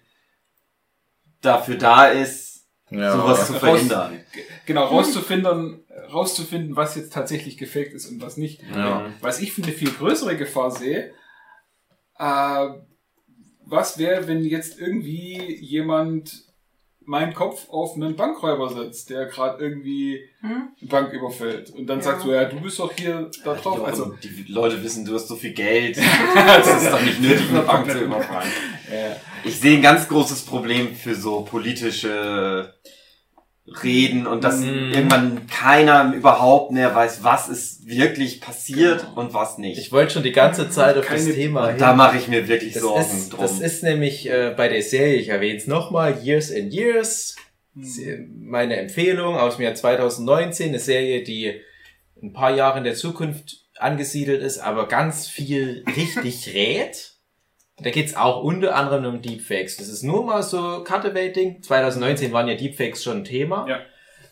dafür da ist, sowas zu Raus- verhindern. Genau, rauszufinden, rauszufinden, was jetzt tatsächlich gefaked ist und was nicht. Ja. Was ich für eine viel größere Gefahr sehe, äh, was wäre, wenn jetzt irgendwie jemand meinen Kopf auf einen Bankräuber setzt, der gerade irgendwie Hm? eine Bank überfällt und dann Ja. sagt so, ja, du bist doch hier da drauf. Also, die Leute wissen, du hast so viel Geld. (laughs) das ist doch nicht nötig, eine Bank zu (laughs) überfallen. äh, Ich sehe ein ganz großes Problem für so politische Reden und dass Mhm. irgendwann keiner überhaupt mehr weiß, was ist wirklich passiert und was nicht. ich wollte schon die ganze Zeit auf das Keine- Thema und da mache ich mir wirklich Das Sorgen ist, drum. das ist nämlich äh, bei der Serie, ich erwähne es nochmal, Years and Years. Hm. Sie- Meine Empfehlung aus dem Jahr 2019, eine Serie, die ein paar Jahre in der Zukunft angesiedelt ist, aber ganz viel richtig (laughs) rät. Da geht's auch unter anderem um Deepfakes. Das ist nur mal so Cutaway-Ding. 2019 waren ja Deepfakes schon ein Thema. Ja.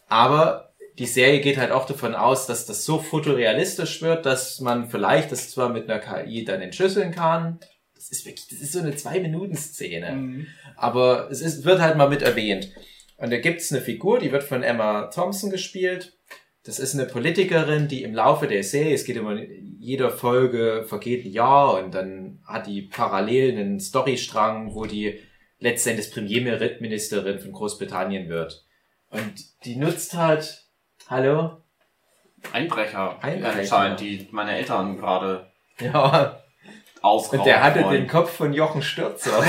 Aber die Serie geht halt auch davon aus, dass das so fotorealistisch wird, dass man vielleicht das zwar mit einer KI dann entschlüsseln kann. Das ist wirklich, das ist so eine Zwei-Minuten-Szene. Mhm. Aber es ist, wird halt mal mit erwähnt. Und da gibt's eine Figur, die wird von Emma Thompson gespielt. Das ist eine Politikerin, die im Laufe der Serie, es geht immer, jeder Folge vergeht ein Jahr und dann hat die parallel einen Storystrang, wo die letztendlich Premierministerin von Großbritannien wird. Und die nutzt halt, hallo? Einbrecher, Einbrecher. anscheinend, die meine Eltern gerade Ja, ausrauben Und der hatte wollen. den Kopf von Jochen Stürzer. (laughs)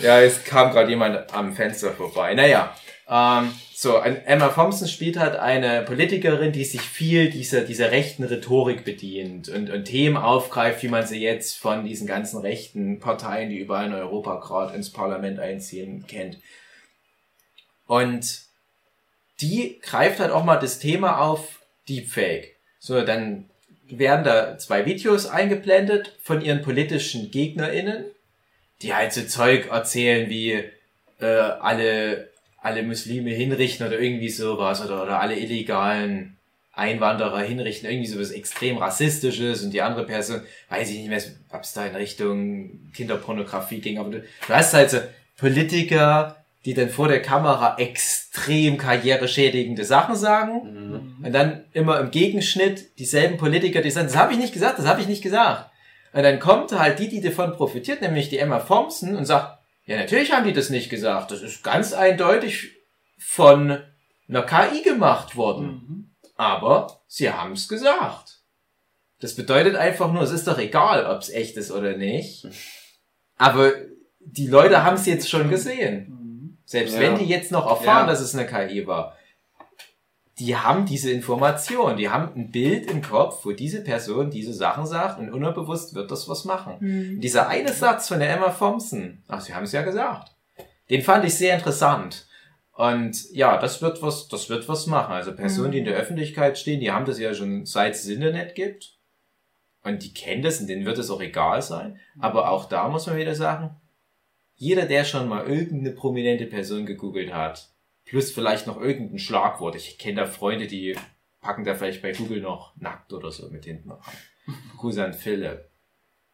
ja, es kam gerade jemand am Fenster vorbei. Naja, ähm, so, Emma Thompson spielt halt eine Politikerin, die sich viel dieser, dieser rechten Rhetorik bedient und, und Themen aufgreift, wie man sie jetzt von diesen ganzen rechten Parteien, die überall in Europa gerade ins Parlament einziehen, kennt. Und die greift halt auch mal das Thema auf Deepfake. So, dann werden da zwei Videos eingeblendet von ihren politischen GegnerInnen, die halt so Zeug erzählen wie äh, alle, alle Muslime hinrichten oder irgendwie sowas oder, oder alle illegalen Einwanderer hinrichten, irgendwie sowas extrem rassistisches und die andere Person, weiß ich nicht mehr, ob es da in Richtung Kinderpornografie ging, aber du, du hast halt so Politiker, die dann vor der Kamera extrem karriereschädigende Sachen sagen Mhm. und dann immer im Gegenschnitt dieselben Politiker, die sagen, das habe ich nicht gesagt, das habe ich nicht gesagt. Und dann kommt halt die, die davon profitiert, nämlich die Emma Thompson und sagt, ja, natürlich haben die das nicht gesagt. Das ist ganz eindeutig von einer KI gemacht worden. Mhm. Aber sie haben es gesagt. Das bedeutet einfach nur, es ist doch egal, ob es echt ist oder nicht. (laughs) Aber die Leute haben es jetzt schon gesehen. Mhm. Selbst Ja. wenn die jetzt noch erfahren, Ja. dass es eine KI war. Die haben diese Information, die haben ein Bild im Kopf, wo diese Person diese Sachen sagt und unterbewusst wird das was machen. Hm. Und dieser eine Satz von der Emma Thompson, ach, sie haben es ja gesagt, den fand ich sehr interessant. Und ja, das wird was, das wird was machen. Also Personen, die in der Öffentlichkeit stehen, die haben das ja schon seit es das Internet gibt. Und die kennen das und denen wird es auch egal sein. Aber auch da muss man wieder sagen, jeder, der schon mal irgendeine prominente Person gegoogelt hat, plus vielleicht noch irgendein Schlagwort. Ich kenne da Freunde, die packen da vielleicht bei Google noch nackt oder so mit hinten rein. Gruß an Philipp.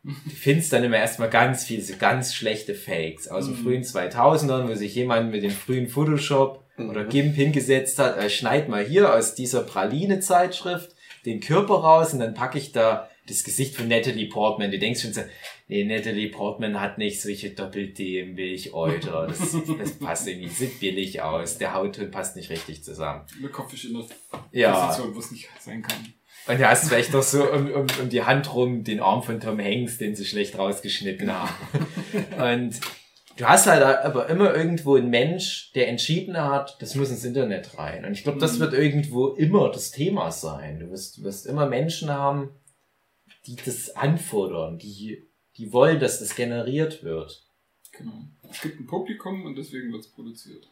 Du findest dann immer erstmal ganz viele, so ganz schlechte Fakes aus den Mhm. frühen 2000ern, wo sich jemand mit dem frühen Photoshop oder Mhm. GIMP hingesetzt hat, äh, schneid mal hier aus dieser Praline-Zeitschrift den Körper raus und dann packe ich da das Gesicht von Natalie Portman. Du denkst schon so, nee, Natalie Portman hat nicht solche Doppel-D Milchäuter. Das, das passt irgendwie, sieht billig aus. Der Hautton passt nicht richtig zusammen. Der Kopf ist in der Ja. Position, wo es nicht sein kann. Und du hast vielleicht noch so um, um, um die Hand rum den Arm von Tom Hanks, den sie schlecht rausgeschnitten haben. (laughs) Und du hast halt aber immer irgendwo einen Mensch, der entschieden hat, das muss ins Internet rein. Und ich glaube, das Mhm. wird irgendwo immer das Thema sein. Du wirst, du wirst immer Menschen haben, die das anfordern, die, die wollen, dass das generiert wird. Genau. Es gibt ein Publikum und deswegen wird es produziert.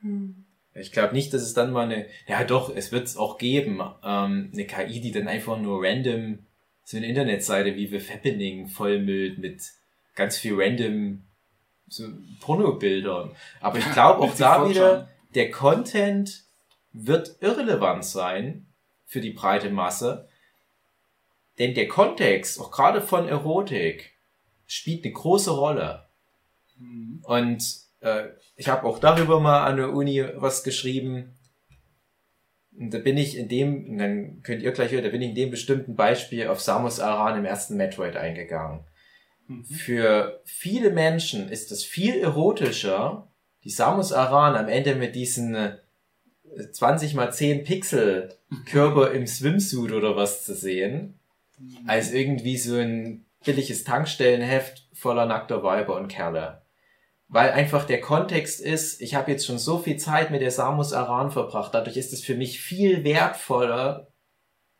Hm. Ich glaube nicht, dass es dann mal eine, ja doch, es wird es auch geben, ähm, eine KI, die dann einfach nur random so eine Internetseite wie The Fappening vollmüllt mit ganz viel random so Pornobildern. Aber ich (laughs) glaube auch da wieder, der Content wird irrelevant sein für die breite Masse. Denn der Kontext, auch gerade von Erotik, spielt eine große Rolle. Mhm. Und äh, ich habe auch darüber mal an der Uni was geschrieben. Und da bin ich in dem, dann könnt ihr gleich hören, da bin ich in dem bestimmten Beispiel auf Samus Aran im ersten Metroid eingegangen. Mhm. Für viele Menschen ist es viel erotischer, die Samus Aran am Ende mit diesen äh, 20 mal 10 Pixel Körper im Swimsuit oder was zu sehen, als irgendwie so ein billiges Tankstellenheft voller nackter Weiber und Kerle. Weil einfach der Kontext ist, ich habe jetzt schon so viel Zeit mit der Samus Aran verbracht, dadurch ist es für mich viel wertvoller,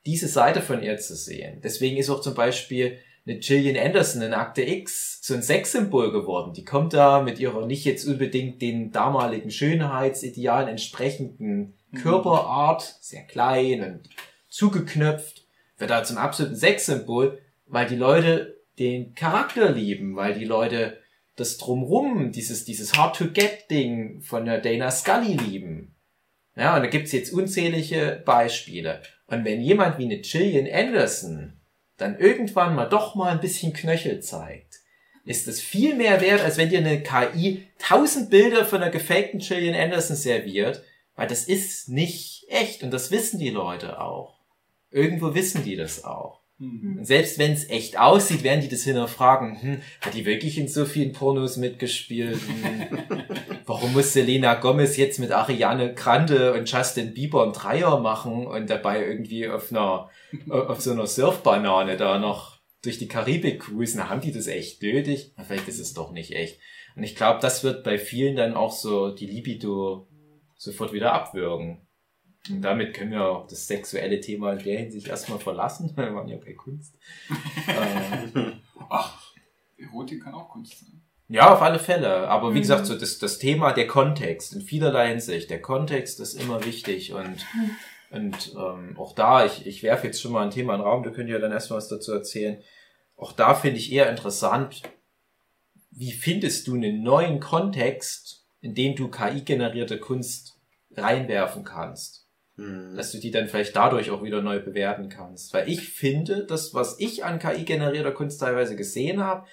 diese Seite von ihr zu sehen. Deswegen ist auch zum Beispiel eine Gillian Anderson in Akte X so ein Sexsymbol geworden. Die kommt da mit ihrer nicht jetzt unbedingt den damaligen Schönheitsidealen entsprechenden Mhm. Körperart, sehr klein und zugeknöpft, wird da zum absoluten Sexsymbol, weil die Leute den Charakter lieben, weil die Leute das drumrum, dieses, dieses Hard-to-Get-Ding von der Dana Scully lieben. Ja, und da gibt's jetzt unzählige Beispiele. Und wenn jemand wie eine Gillian Anderson dann irgendwann mal doch mal ein bisschen Knöchel zeigt, ist das viel mehr wert, als wenn dir eine KI tausend Bilder von einer gefakten Gillian Anderson serviert, weil das ist nicht echt und das wissen die Leute auch. Irgendwo wissen die das auch. Mhm. Und selbst wenn es echt aussieht, werden die das hinterfragen. Hm, hat die wirklich in so vielen Pornos mitgespielt? Hm, (laughs) warum muss Selena Gomez jetzt mit Ariane Grande und Justin Bieber einen Dreier machen und dabei irgendwie auf einer, auf so einer Surfbanane da noch durch die Karibik cruisen? Haben die das echt nötig? Vielleicht ist es doch nicht echt. Und ich glaube, das wird bei vielen dann auch so die Libido sofort wieder abwürgen. Und damit können wir auch das sexuelle Thema in der Hinsicht erstmal verlassen. Wir waren ja bei Kunst. (laughs) äh, Ach, Erotik kann auch Kunst sein. ja, auf alle Fälle. Aber wie Mhm. gesagt, so das, das Thema, der Kontext in vielerlei Hinsicht. Der Kontext ist immer wichtig und, und ähm, auch da, ich, ich werfe jetzt schon mal ein Thema in den Raum, du könnt ja dann erstmal was dazu erzählen. Auch da finde ich eher interessant, wie findest du einen neuen Kontext, in den du KI-generierte Kunst reinwerfen kannst? Hm. dass du die dann vielleicht dadurch auch wieder neu bewerten kannst. Weil ich finde, das, was ich an KI-generierter Kunst teilweise gesehen habe,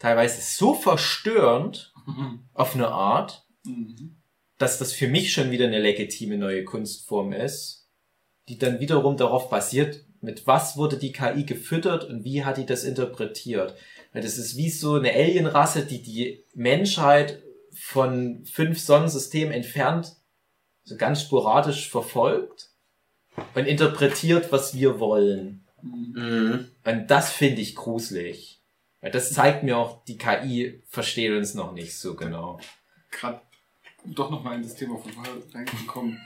teilweise so verstörend (laughs) auf eine Art, Mhm. dass das für mich schon wieder eine legitime neue Kunstform ist, die dann wiederum darauf basiert, mit was wurde die KI gefüttert und wie hat die das interpretiert. Weil das ist wie so eine Alienrasse, die die Menschheit von fünf Sonnensystemen entfernt so ganz sporadisch verfolgt und interpretiert, was wir wollen. Mhm. Und das finde ich gruselig. Weil das zeigt mir auch, die KI versteht uns noch nicht so genau. Gerade, um doch nochmal in das Thema von vorher reingekommen,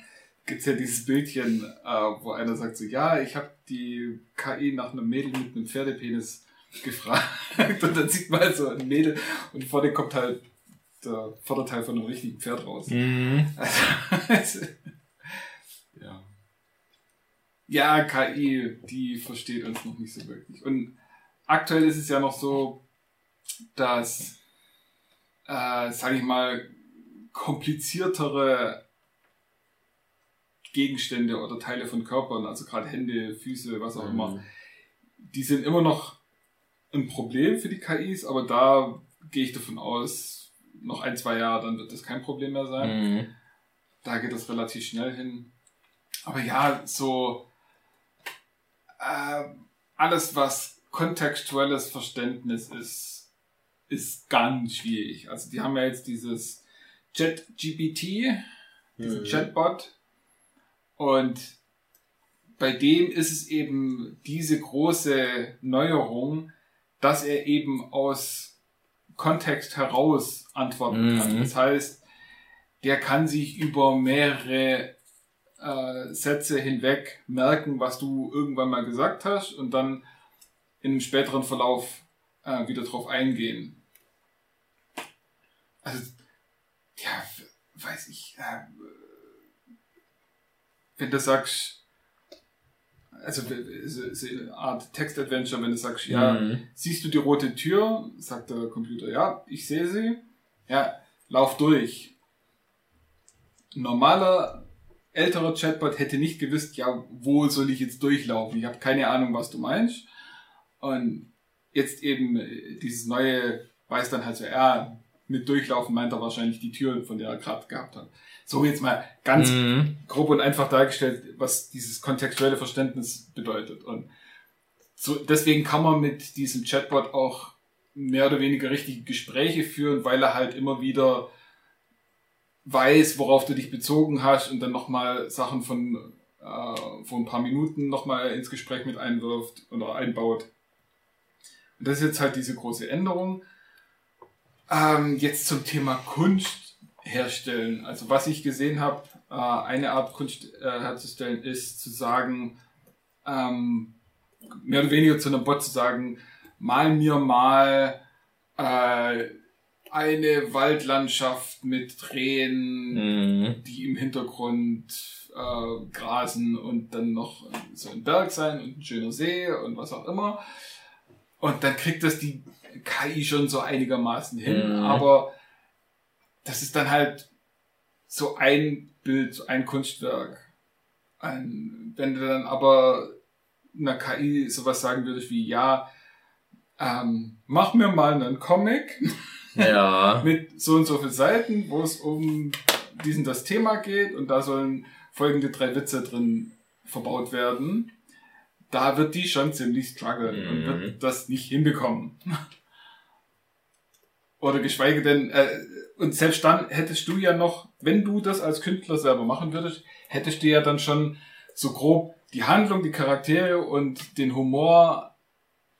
gibt's ja dieses Bildchen, äh, wo einer sagt so, ja, ich habe die KI nach einem Mädel mit einem Pferdepenis gefragt. (laughs) Und dann sieht man halt so ein Mädel und vor dem kommt halt der Vorderteil von einem richtigen Pferd raus. Mhm. Also, (laughs) ja. Ja, KI, die versteht uns noch nicht so wirklich. Und aktuell ist es ja noch so, dass, äh, sage ich mal, kompliziertere Gegenstände oder Teile von Körpern, also gerade Hände, Füße, was auch immer, die sind immer noch ein Problem für die KIs, aber da gehe ich davon aus, noch ein, zwei Jahre, dann wird das kein Problem mehr sein. Mhm. Da geht das relativ schnell hin. Aber ja, so äh, alles, was kontextuelles Verständnis ist, ist ganz schwierig. Also die haben ja jetzt dieses ChatGPT, diesen Mhm. Chatbot. Und bei dem ist es eben diese große Neuerung, dass er eben aus Kontext heraus antworten kann. Mhm. Das heißt, der kann sich über mehrere äh, Sätze hinweg merken, was du irgendwann mal gesagt hast und dann in einem späteren Verlauf äh, wieder drauf eingehen. Also, ja, weiß ich, äh, wenn du sagst, also so so eine Art Text-Adventure, wenn du sagst, ja, Mhm. siehst du die rote Tür? Sagt der Computer, ja, ich sehe sie. Ja, lauf durch. Ein normaler, älterer Chatbot hätte nicht gewusst, ja, wo soll ich jetzt durchlaufen? Ich habe keine Ahnung, was du meinst. Und jetzt eben äh, dieses neue weiß dann halt so, ja, mit durchlaufen meint er wahrscheinlich die Tür, von der er gerade gehabt hat. So jetzt mal ganz Mhm. grob und einfach dargestellt, was dieses kontextuelle Verständnis bedeutet. Und so, deswegen kann man mit diesem Chatbot auch mehr oder weniger richtige Gespräche führen, weil er halt immer wieder weiß, worauf du dich bezogen hast und dann nochmal Sachen von äh, vor ein paar Minuten nochmal ins Gespräch mit einwirft oder einbaut. Und das ist jetzt halt diese große Änderung. Ähm, jetzt zum Thema Kunst herstellen. Also was ich gesehen habe, äh, eine Art Kunst äh, herzustellen, ist zu sagen, ähm, mehr oder weniger zu einem Bot zu sagen, mal mir mal äh, eine Waldlandschaft mit Tränen, Mhm. die im Hintergrund äh, grasen und dann noch so ein Berg sein und ein schöner See und was auch immer. Und dann kriegt das die KI schon so einigermaßen hin, Mhm. aber das ist dann halt so ein Bild, so ein Kunstwerk. Ein, wenn du dann aber einer KI sowas sagen würdest wie, ja, ähm, mach mir mal einen Comic Ja. (laughs) mit so und so viel Seiten, wo es um diesen das Thema geht und da sollen folgende drei Witze drin verbaut werden. Da wird die schon ziemlich strugglen und Mhm. wird das nicht hinbekommen. Oder geschweige denn, äh, und selbst dann hättest du ja noch, wenn du das als Künstler selber machen würdest, hättest du ja dann schon so grob die Handlung, die Charaktere und den Humor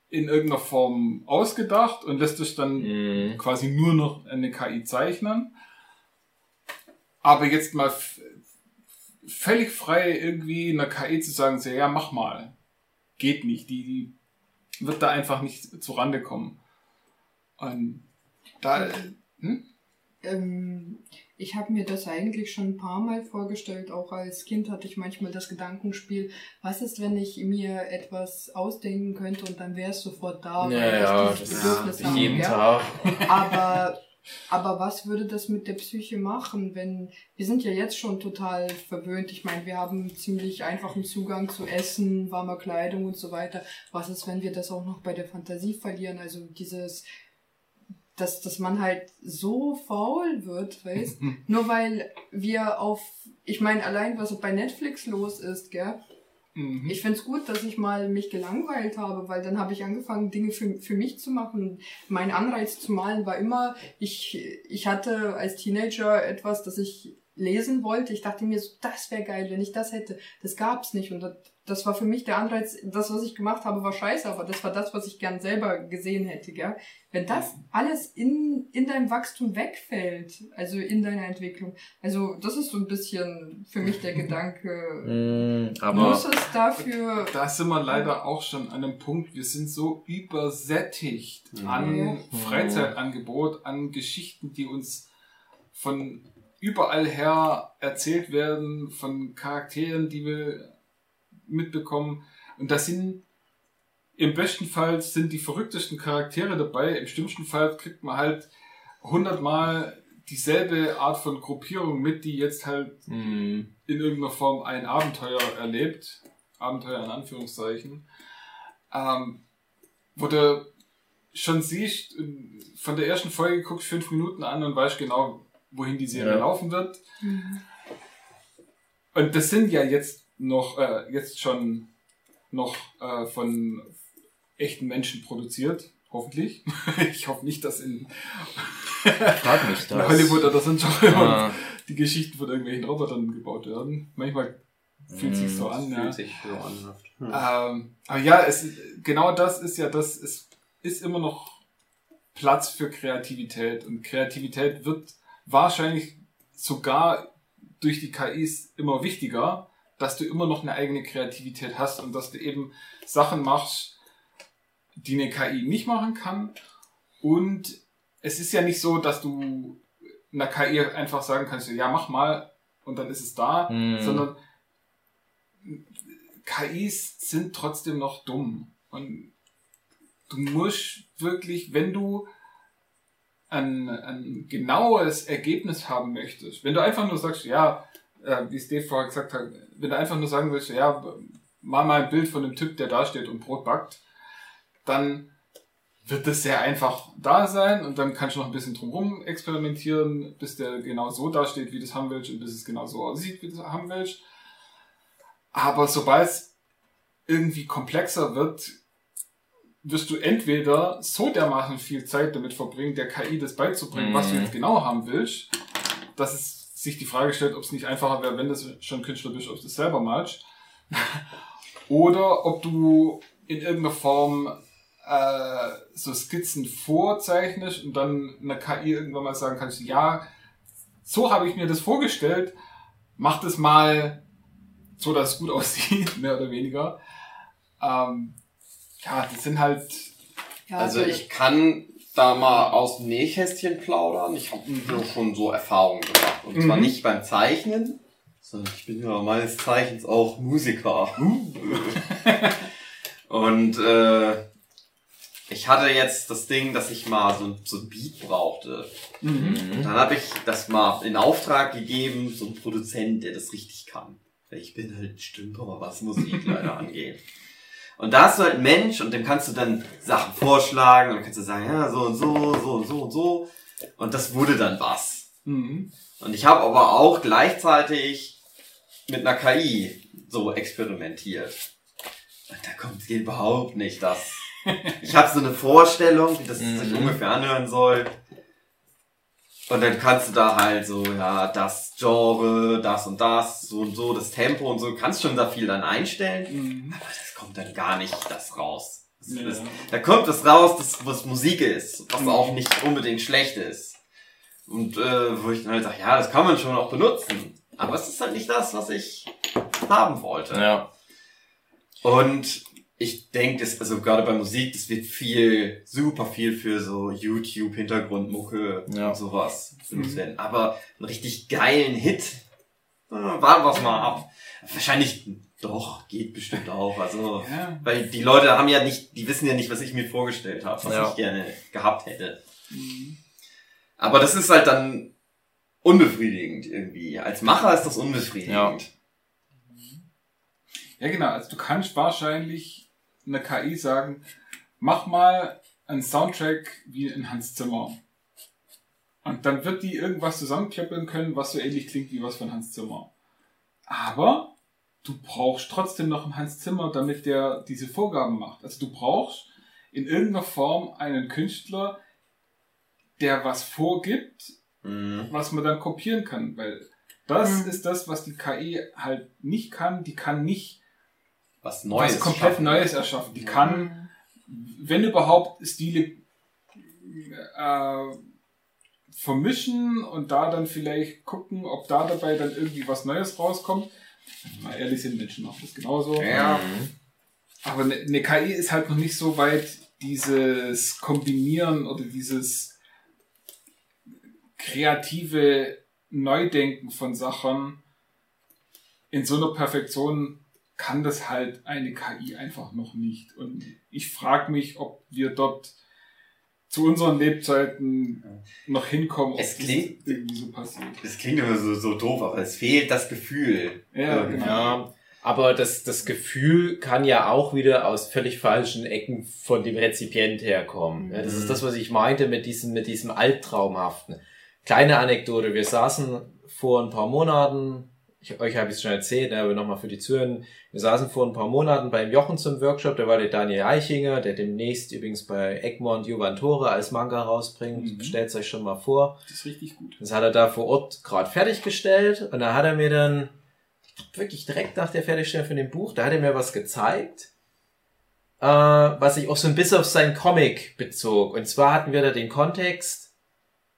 in irgendeiner Form ausgedacht und lässt dich dann Mhm. quasi nur noch eine KI zeichnen. Aber jetzt mal völlig frei irgendwie einer KI zu sagen, so, ja, mach mal. Geht nicht. Die, die wird da einfach nicht zu Rande kommen. Und da, hm? Ähm, ich habe mir das eigentlich schon ein paar Mal vorgestellt. Auch als Kind hatte ich manchmal das Gedankenspiel, was ist, wenn ich mir etwas ausdenken könnte und dann wäre es sofort da, Ja, ja, ich dieses das Bedürfnis ist habe. jeden ja? Tag. Aber, aber was würde das mit der Psyche machen, wenn wir sind ja jetzt schon total verwöhnt. Ich meine, wir haben ziemlich einfachen Zugang zu Essen, warmer Kleidung und so weiter. Was ist, wenn wir das auch noch bei der Fantasie verlieren? Also dieses, dass, dass man halt so faul wird, weißt? (laughs) Nur weil wir auf, ich meine, allein was bei Netflix los ist, gell? Mhm. Ich find's gut, dass ich mal mich gelangweilt habe, weil dann habe ich angefangen, Dinge für, für mich zu machen. Mein Anreiz zu malen war immer, ich, ich hatte als Teenager etwas, das ich lesen wollte. Ich dachte mir so, das wäre geil, wenn ich das hätte. Das gab's nicht und das, das war für mich der Anreiz. Das, was ich gemacht habe, war scheiße, aber das war das, was ich gern selber gesehen hätte, gell? Wenn das alles in, in deinem Wachstum wegfällt, also in deiner Entwicklung, also das ist so ein bisschen für mich der (laughs) Gedanke, Mhm. Aber muss es dafür Da sind wir leider auch schon an einem Punkt, wir sind so übersättigt Mhm. an. Freizeitangebot, an Geschichten, die uns von überall her erzählt werden, von Charakteren, die wir mitbekommen. Und das sind im besten Fall sind die verrücktesten Charaktere dabei. Im schlimmsten Fall kriegt man halt hundertmal dieselbe Art von Gruppierung mit, die jetzt halt Mhm. in irgendeiner Form ein Abenteuer erlebt. Abenteuer in Anführungszeichen. Ähm, wo du schon siehst, von der ersten Folge guckst fünf Minuten an und weißt genau, wohin die Serie Ja. laufen wird. Und das sind ja jetzt noch, äh, jetzt schon noch äh, von echten Menschen produziert. Hoffentlich. (laughs) ich hoffe nicht, dass in, Frag mich (laughs) in das. Hollywood oder sonst schon Ah, die Geschichten von irgendwelchen Robotern gebaut werden. Manchmal fühlt sich so an, ja. Fühlt sich so an. Hm. Ähm, aber ja, es, genau das ist ja das, es ist immer noch Platz für Kreativität und Kreativität wird wahrscheinlich sogar durch die KIs immer wichtiger, dass du immer noch eine eigene Kreativität hast und dass du eben Sachen machst, die eine KI nicht machen kann. Und es ist ja nicht so, dass du einer KI einfach sagen kannst, ja, mach mal und dann ist es da, Mhm. sondern KIs sind trotzdem noch dumm. Und du musst wirklich, wenn du ein, ein genaues Ergebnis haben möchtest, wenn du einfach nur sagst, ja, äh, wie es Dave vorher gesagt hat, wenn du einfach nur sagen willst, ja, mal mal ein Bild von einem Typ, der da steht und Brot backt, dann wird das sehr einfach da sein und dann kannst du noch ein bisschen drumherum experimentieren, bis der genau so dasteht, wie du es haben willst und bis es genau so aussieht, wie du es haben willst. Aber sobald es irgendwie komplexer wird, wirst du entweder so dermaßen viel Zeit damit verbringen, der KI das beizubringen, was du Mhm. jetzt genau haben willst, dass es sich die Frage stellt, ob es nicht einfacher wäre, wenn du schon Künstler bist, ob du es selber malst. (laughs) Oder ob du in irgendeiner Form äh, so Skizzen vorzeichnest und dann einer KI irgendwann mal sagen kannst, ja, so habe ich mir das vorgestellt, mach das mal so, dass es gut (laughs) aussieht, mehr oder weniger. Ähm, ja, das sind halt, Ja, Also ich kann da mal aus dem Nähkästchen plaudern. Ich habe schon so Erfahrungen gemacht. Und zwar Mhm. nicht beim Zeichnen, sondern ich bin ja meines Zeichens auch Musiker. (laughs) Und äh, ich hatte jetzt das Ding, dass ich mal so, so ein Beat brauchte. Und dann habe ich das mal in Auftrag gegeben, so ein Produzent, der das richtig kann. Ich bin halt Stümper, was Musik leider angeht. Und da hast du halt einen Mensch und dem kannst du dann Sachen vorschlagen und dann kannst du sagen, ja, so und so, so und so und so. Und das wurde dann was. mhm. Und ich habe aber auch gleichzeitig mit einer KI so experimentiert. Und da kommt geht überhaupt nicht das. (laughs) Ich habe so eine Vorstellung, wie das sich Mhm. ungefähr anhören soll. Und dann kannst du da halt so, ja, das Genre, das und das, so und so, das Tempo und so, kannst schon da viel dann einstellen. Mhm. Aber das kommt dann gar nicht das raus. Das, Ja. das, da kommt das raus, das, was Musik ist, was Mhm. auch nicht unbedingt schlecht ist. Und äh, wo ich dann halt sage, ja, das kann man schon auch benutzen. Aber es ist halt nicht das, was ich haben wollte. Ja. Und ich denke, das, also gerade bei Musik, das wird viel, super viel für so YouTube-Hintergrundmucke Ja. und sowas benutzt Mhm. werden. Aber einen richtig geilen Hit, äh, warten wir's mal ab. Wahrscheinlich doch, geht bestimmt auch. Also, Ja. weil die Leute haben ja nicht, die wissen ja nicht, was ich mir vorgestellt habe, was Ja. ich gerne gehabt hätte. Mhm. Aber das ist halt dann unbefriedigend irgendwie. Als Macher ist das unbefriedigend. Ja, genau. Also du kannst wahrscheinlich einer KI sagen, mach mal einen Soundtrack wie in Hans Zimmer. Und dann wird die irgendwas zusammenklippeln können, was so ähnlich klingt wie was von Hans Zimmer. Aber du brauchst trotzdem noch einen Hans Zimmer, damit der diese Vorgaben macht. Also du brauchst in irgendeiner Form einen Künstler, der was vorgibt, Mhm. was man dann kopieren kann, weil das Mhm. ist das, was die KI halt nicht kann. Die kann nicht Was Neues. was komplett schaffen. Neues erschaffen. Die kann, wenn überhaupt, Stile äh, vermischen und da dann vielleicht gucken, ob da dabei dann irgendwie was Neues rauskommt. Mal ehrlich sind, Menschen machen das genauso. Ja. Aber eine, eine KI ist halt noch nicht so weit, dieses Kombinieren oder dieses kreative Neudenken von Sachen in so einer Perfektion kann das halt eine KI einfach noch nicht. Und ich frage mich, ob wir dort zu unseren Lebzeiten noch hinkommen, ob Es das klingt- irgendwie so passiert. Das klingt immer so, so doof, aber es fehlt das Gefühl. Ja, Irgendwie. genau. Ja, aber das, das Gefühl kann ja auch wieder aus völlig falschen Ecken von dem Rezipient herkommen. Ja, das ist das, was ich meinte mit diesem, mit diesem Albtraumhaften. Kleine Anekdote. Wir saßen vor ein paar Monaten, ich, euch habe ich es schon erzählt, ne, aber nochmal für die Zuhörer. Wir saßen vor ein paar Monaten beim Jochen zum Workshop, da war der Daniel Eichinger, der demnächst übrigens bei Egmont Juvantore als Manga rausbringt. Mhm. Stellt euch schon mal vor. Das ist richtig gut. Das hat er da vor Ort gerade fertiggestellt und da hat er mir dann wirklich direkt nach der Fertigstellung von dem Buch, da hat er mir was gezeigt, äh, was sich auch so ein bisschen auf seinen Comic bezog. Und zwar hatten wir da den Kontext,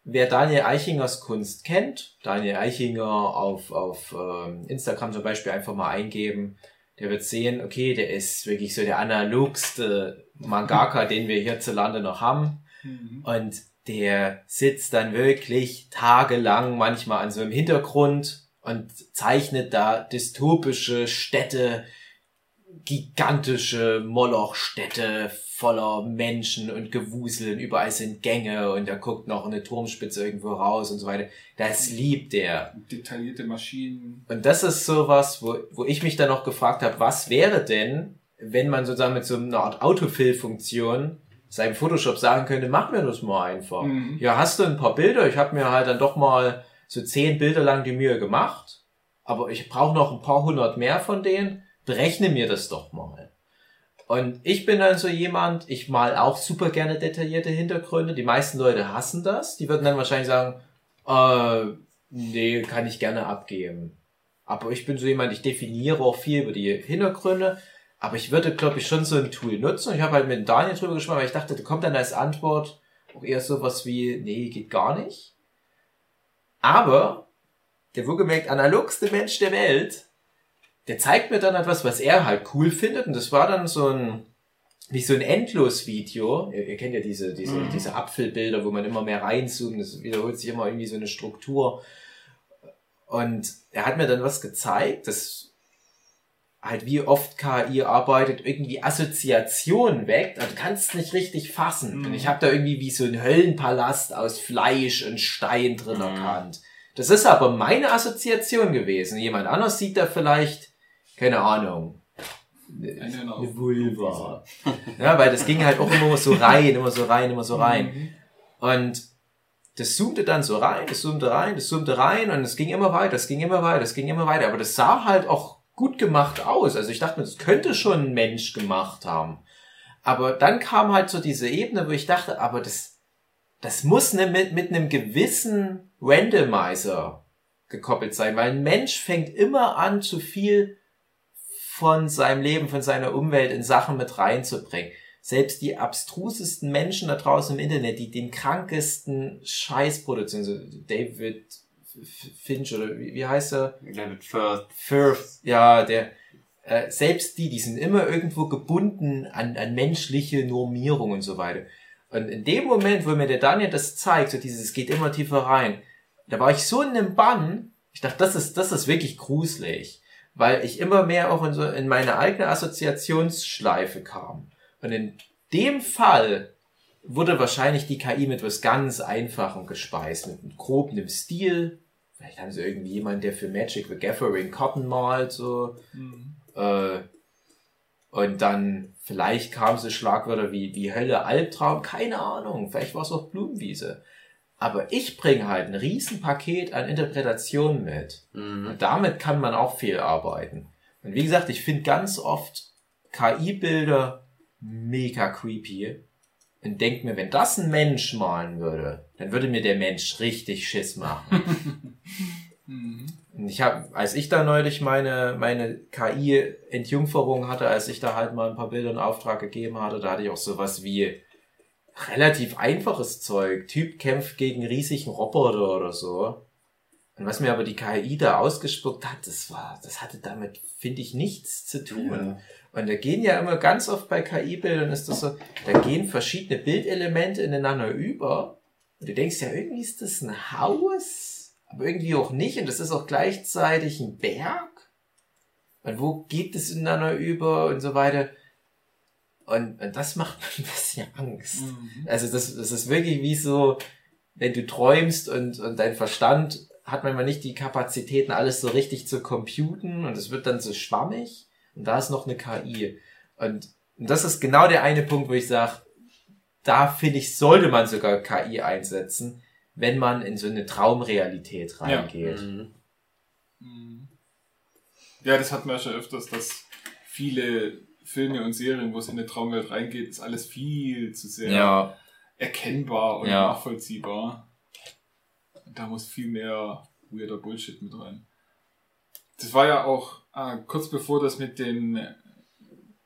wer Daniel Eichingers Kunst kennt, Daniel Eichinger auf, auf ähm, Instagram zum Beispiel einfach mal eingeben, der wird sehen, okay, der ist wirklich so der analogste Mangaka, den wir hierzulande noch haben. Mhm. Und der sitzt dann wirklich tagelang manchmal an so einem Hintergrund und zeichnet da dystopische Städte, gigantische Molochstädte voller Menschen und Gewuseln. Überall sind Gänge und da guckt noch eine Turmspitze irgendwo raus und so weiter. Das liebt er. Detaillierte Maschinen. Und das ist sowas, wo, wo ich mich dann noch gefragt habe, was wäre denn, wenn man sozusagen mit so einer Art Autofill-Funktion seinem Photoshop sagen könnte, mach mir das mal einfach. Mhm. Ja, hast du ein paar Bilder? Ich habe mir halt dann doch mal so zehn Bilder lang die Mühe gemacht, aber ich brauche noch ein paar hundert mehr von denen. Berechne mir das doch mal. Und ich bin dann so jemand, ich mal auch super gerne detaillierte Hintergründe. Die meisten Leute hassen das. Die würden dann wahrscheinlich sagen, äh, nee, kann ich gerne abgeben. Aber ich bin so jemand, ich definiere auch viel über die Hintergründe. Aber ich würde, glaube ich, schon so ein Tool nutzen. Ich habe halt mit Daniel drüber gesprochen, weil ich dachte, da kommt dann als Antwort auch eher sowas wie, nee, geht gar nicht. Aber der wohlgemerkt analogste Mensch der Welt, der zeigt mir dann etwas, was er halt cool findet. Und das war dann so ein, wie so ein Endlos-Video. Ihr, ihr kennt ja diese, diese, Mhm. diese Apfelbilder, wo man immer mehr reinzoomt. Das wiederholt sich immer irgendwie so eine Struktur. Und er hat mir dann was gezeigt, das halt wie oft KI arbeitet, irgendwie Assoziationen weckt, aber du kannst nicht richtig fassen. Mhm. Und ich habe da irgendwie wie so einen Höllenpalast aus Fleisch und Stein drin Mhm. erkannt. Das ist aber meine Assoziation gewesen. Jemand anders sieht da vielleicht, keine Ahnung, Eine Vulva. (laughs) Ja, weil das ging halt auch immer so rein, immer so rein, immer so rein. Mhm. Und das zoomte dann so rein, das zoomte rein, das zoomte rein und es ging immer weiter, es ging immer weiter, es ging immer weiter. Aber das sah halt auch gut gemacht aus. Also ich dachte mir, das könnte schon ein Mensch gemacht haben. Aber dann kam halt so diese Ebene, wo ich dachte, aber das, das muss ne, mit, mit einem gewissen Randomizer gekoppelt sein, weil ein Mensch fängt immer an, zu viel von seinem Leben, von seiner Umwelt in Sachen mit reinzubringen selbst die abstrusesten Menschen da draußen im Internet, die den krankesten Scheiß produzieren, so David Finch oder wie, wie heißt er? David Firth. Firth, ja, der, äh, selbst die, die sind immer irgendwo gebunden an, an menschliche Normierung und so weiter. Und in dem Moment, wo mir der Daniel das zeigt, so dieses, es geht immer tiefer rein, da war ich so in einem Bann, ich dachte, das ist, das ist wirklich gruselig, weil ich immer mehr auch in so, in meine eigene Assoziationsschleife kam. Und in dem Fall wurde wahrscheinlich die KI mit was ganz Einfachem gespeist, mit einem grob einem Stil. Vielleicht haben sie irgendwie jemanden, der für Magic the Gathering Karten malt, so. Mhm. Äh, und dann, vielleicht kamen so Schlagwörter wie, wie Hölle, Albtraum, keine Ahnung. Vielleicht war es auch Blumenwiese. Aber ich bringe halt ein Riesenpaket an Interpretationen mit. Mhm. Und damit kann man auch viel arbeiten. Und wie gesagt, ich finde ganz oft KI-Bilder mega creepy. Und denk mir, wenn das ein Mensch malen würde, dann würde mir der Mensch richtig Schiss machen. (laughs) Mhm. Und ich habe, als ich da neulich meine, meine KI-Entjungferung hatte, als ich da halt mal ein paar Bilder in Auftrag gegeben hatte, da hatte ich auch sowas wie relativ einfaches Zeug. Typ kämpft gegen riesigen Roboter oder so. Und was mir aber die KI da ausgespuckt hat, das war, das hatte damit, finde ich, nichts zu tun. Ja. Und da gehen ja immer ganz oft bei KI-Bildern ist das so, da gehen verschiedene Bildelemente ineinander über Und du denkst ja, irgendwie ist das ein Haus, aber irgendwie auch nicht. Und das ist auch gleichzeitig ein Berg. Und wo geht es ineinander über und so weiter. Und, und das macht mir ein bisschen Angst. Mhm. Also das, das ist wirklich wie so, wenn du träumst und, und dein Verstand hat manchmal nicht die Kapazitäten, alles so richtig zu computen und es wird dann so schwammig und da ist noch eine KI. Und, und das ist genau der eine Punkt, wo ich sage, da finde ich, sollte man sogar KI einsetzen, wenn man in so eine Traumrealität reingeht. Mhm. Mhm. Ja, das hatten wir ja schon öfters, dass viele Filme und Serien, wo es in eine Traumwelt reingeht, ist alles viel zu sehr Ja, erkennbar und Ja. nachvollziehbar. Da muss viel mehr weirder Bullshit mit rein. Das war ja auch äh, kurz bevor das mit den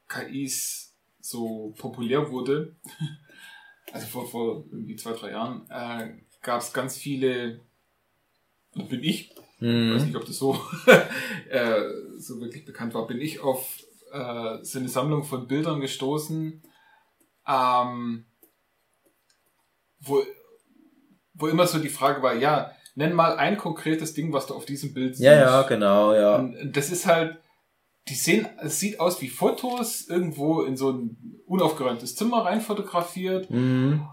KIs so populär wurde, (laughs) also vor, vor irgendwie zwei, drei Jahren, äh, gab es ganz viele, bin ich, ich weiß mhm. nicht, ob das so, (laughs) äh, so wirklich bekannt war, bin ich auf äh, so eine Sammlung von Bildern gestoßen, ähm, wo, wo immer so die Frage war, ja, nenn mal ein konkretes Ding, was du auf diesem Bild siehst. ja, ja, genau, ja. Und das ist halt, die sehen, es sieht aus wie Fotos, irgendwo in so ein unaufgeräumtes Zimmer rein fotografiert. Mhm.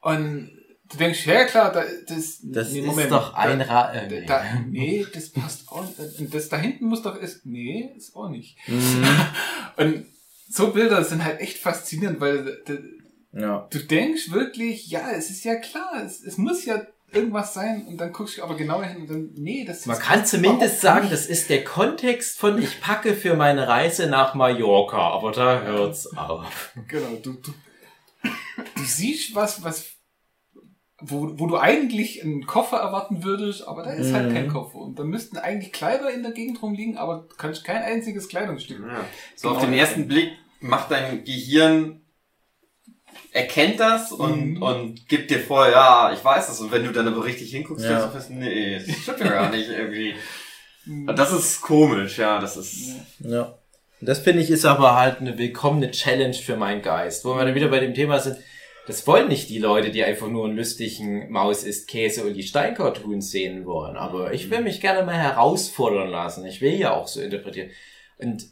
Und du denkst, ja klar, da, das, Das nee, ist Moment, doch ein da, Ra da, äh, da, nee, das passt auch nicht. Und Das da hinten muss doch, ist, nee, ist auch nicht. Mhm. (laughs) Und so Bilder sind halt echt faszinierend, weil da- Ja. du denkst wirklich, ja, es ist ja klar, es, es muss ja irgendwas sein und dann guckst du aber genauer hin und dann, nee, das Man das kann zumindest sagen, das ist der Kontext von ich packe für meine Reise nach Mallorca, aber da hört's auf. Genau, du, du, du siehst was, was, wo, wo du eigentlich einen Koffer erwarten würdest, aber da ist halt Mhm. kein Koffer. Und da müssten eigentlich Kleider in der Gegend rumliegen, aber du kannst kein einziges Kleidungsstück. Ja. So auf Genau. den ersten Blick macht dein Gehirn erkennt das und, Mhm. und gibt dir vor, ja, ich weiß das. Und wenn du dann aber richtig hinguckst, Ja. stellst du fest, nee, das stimmt ja gar nicht irgendwie. Mhm. Und das ist komisch, ja, das ist. Ja. Das finde ich ist aber halt eine willkommene Challenge für meinen Geist, wo wir dann wieder bei dem Thema sind. Das wollen nicht die Leute, die einfach nur einen lustigen Maus ist Käse und die Stein-Cartoons sehen wollen. Aber ich will mich gerne mal herausfordern lassen. Ich will ja auch so interpretieren. Und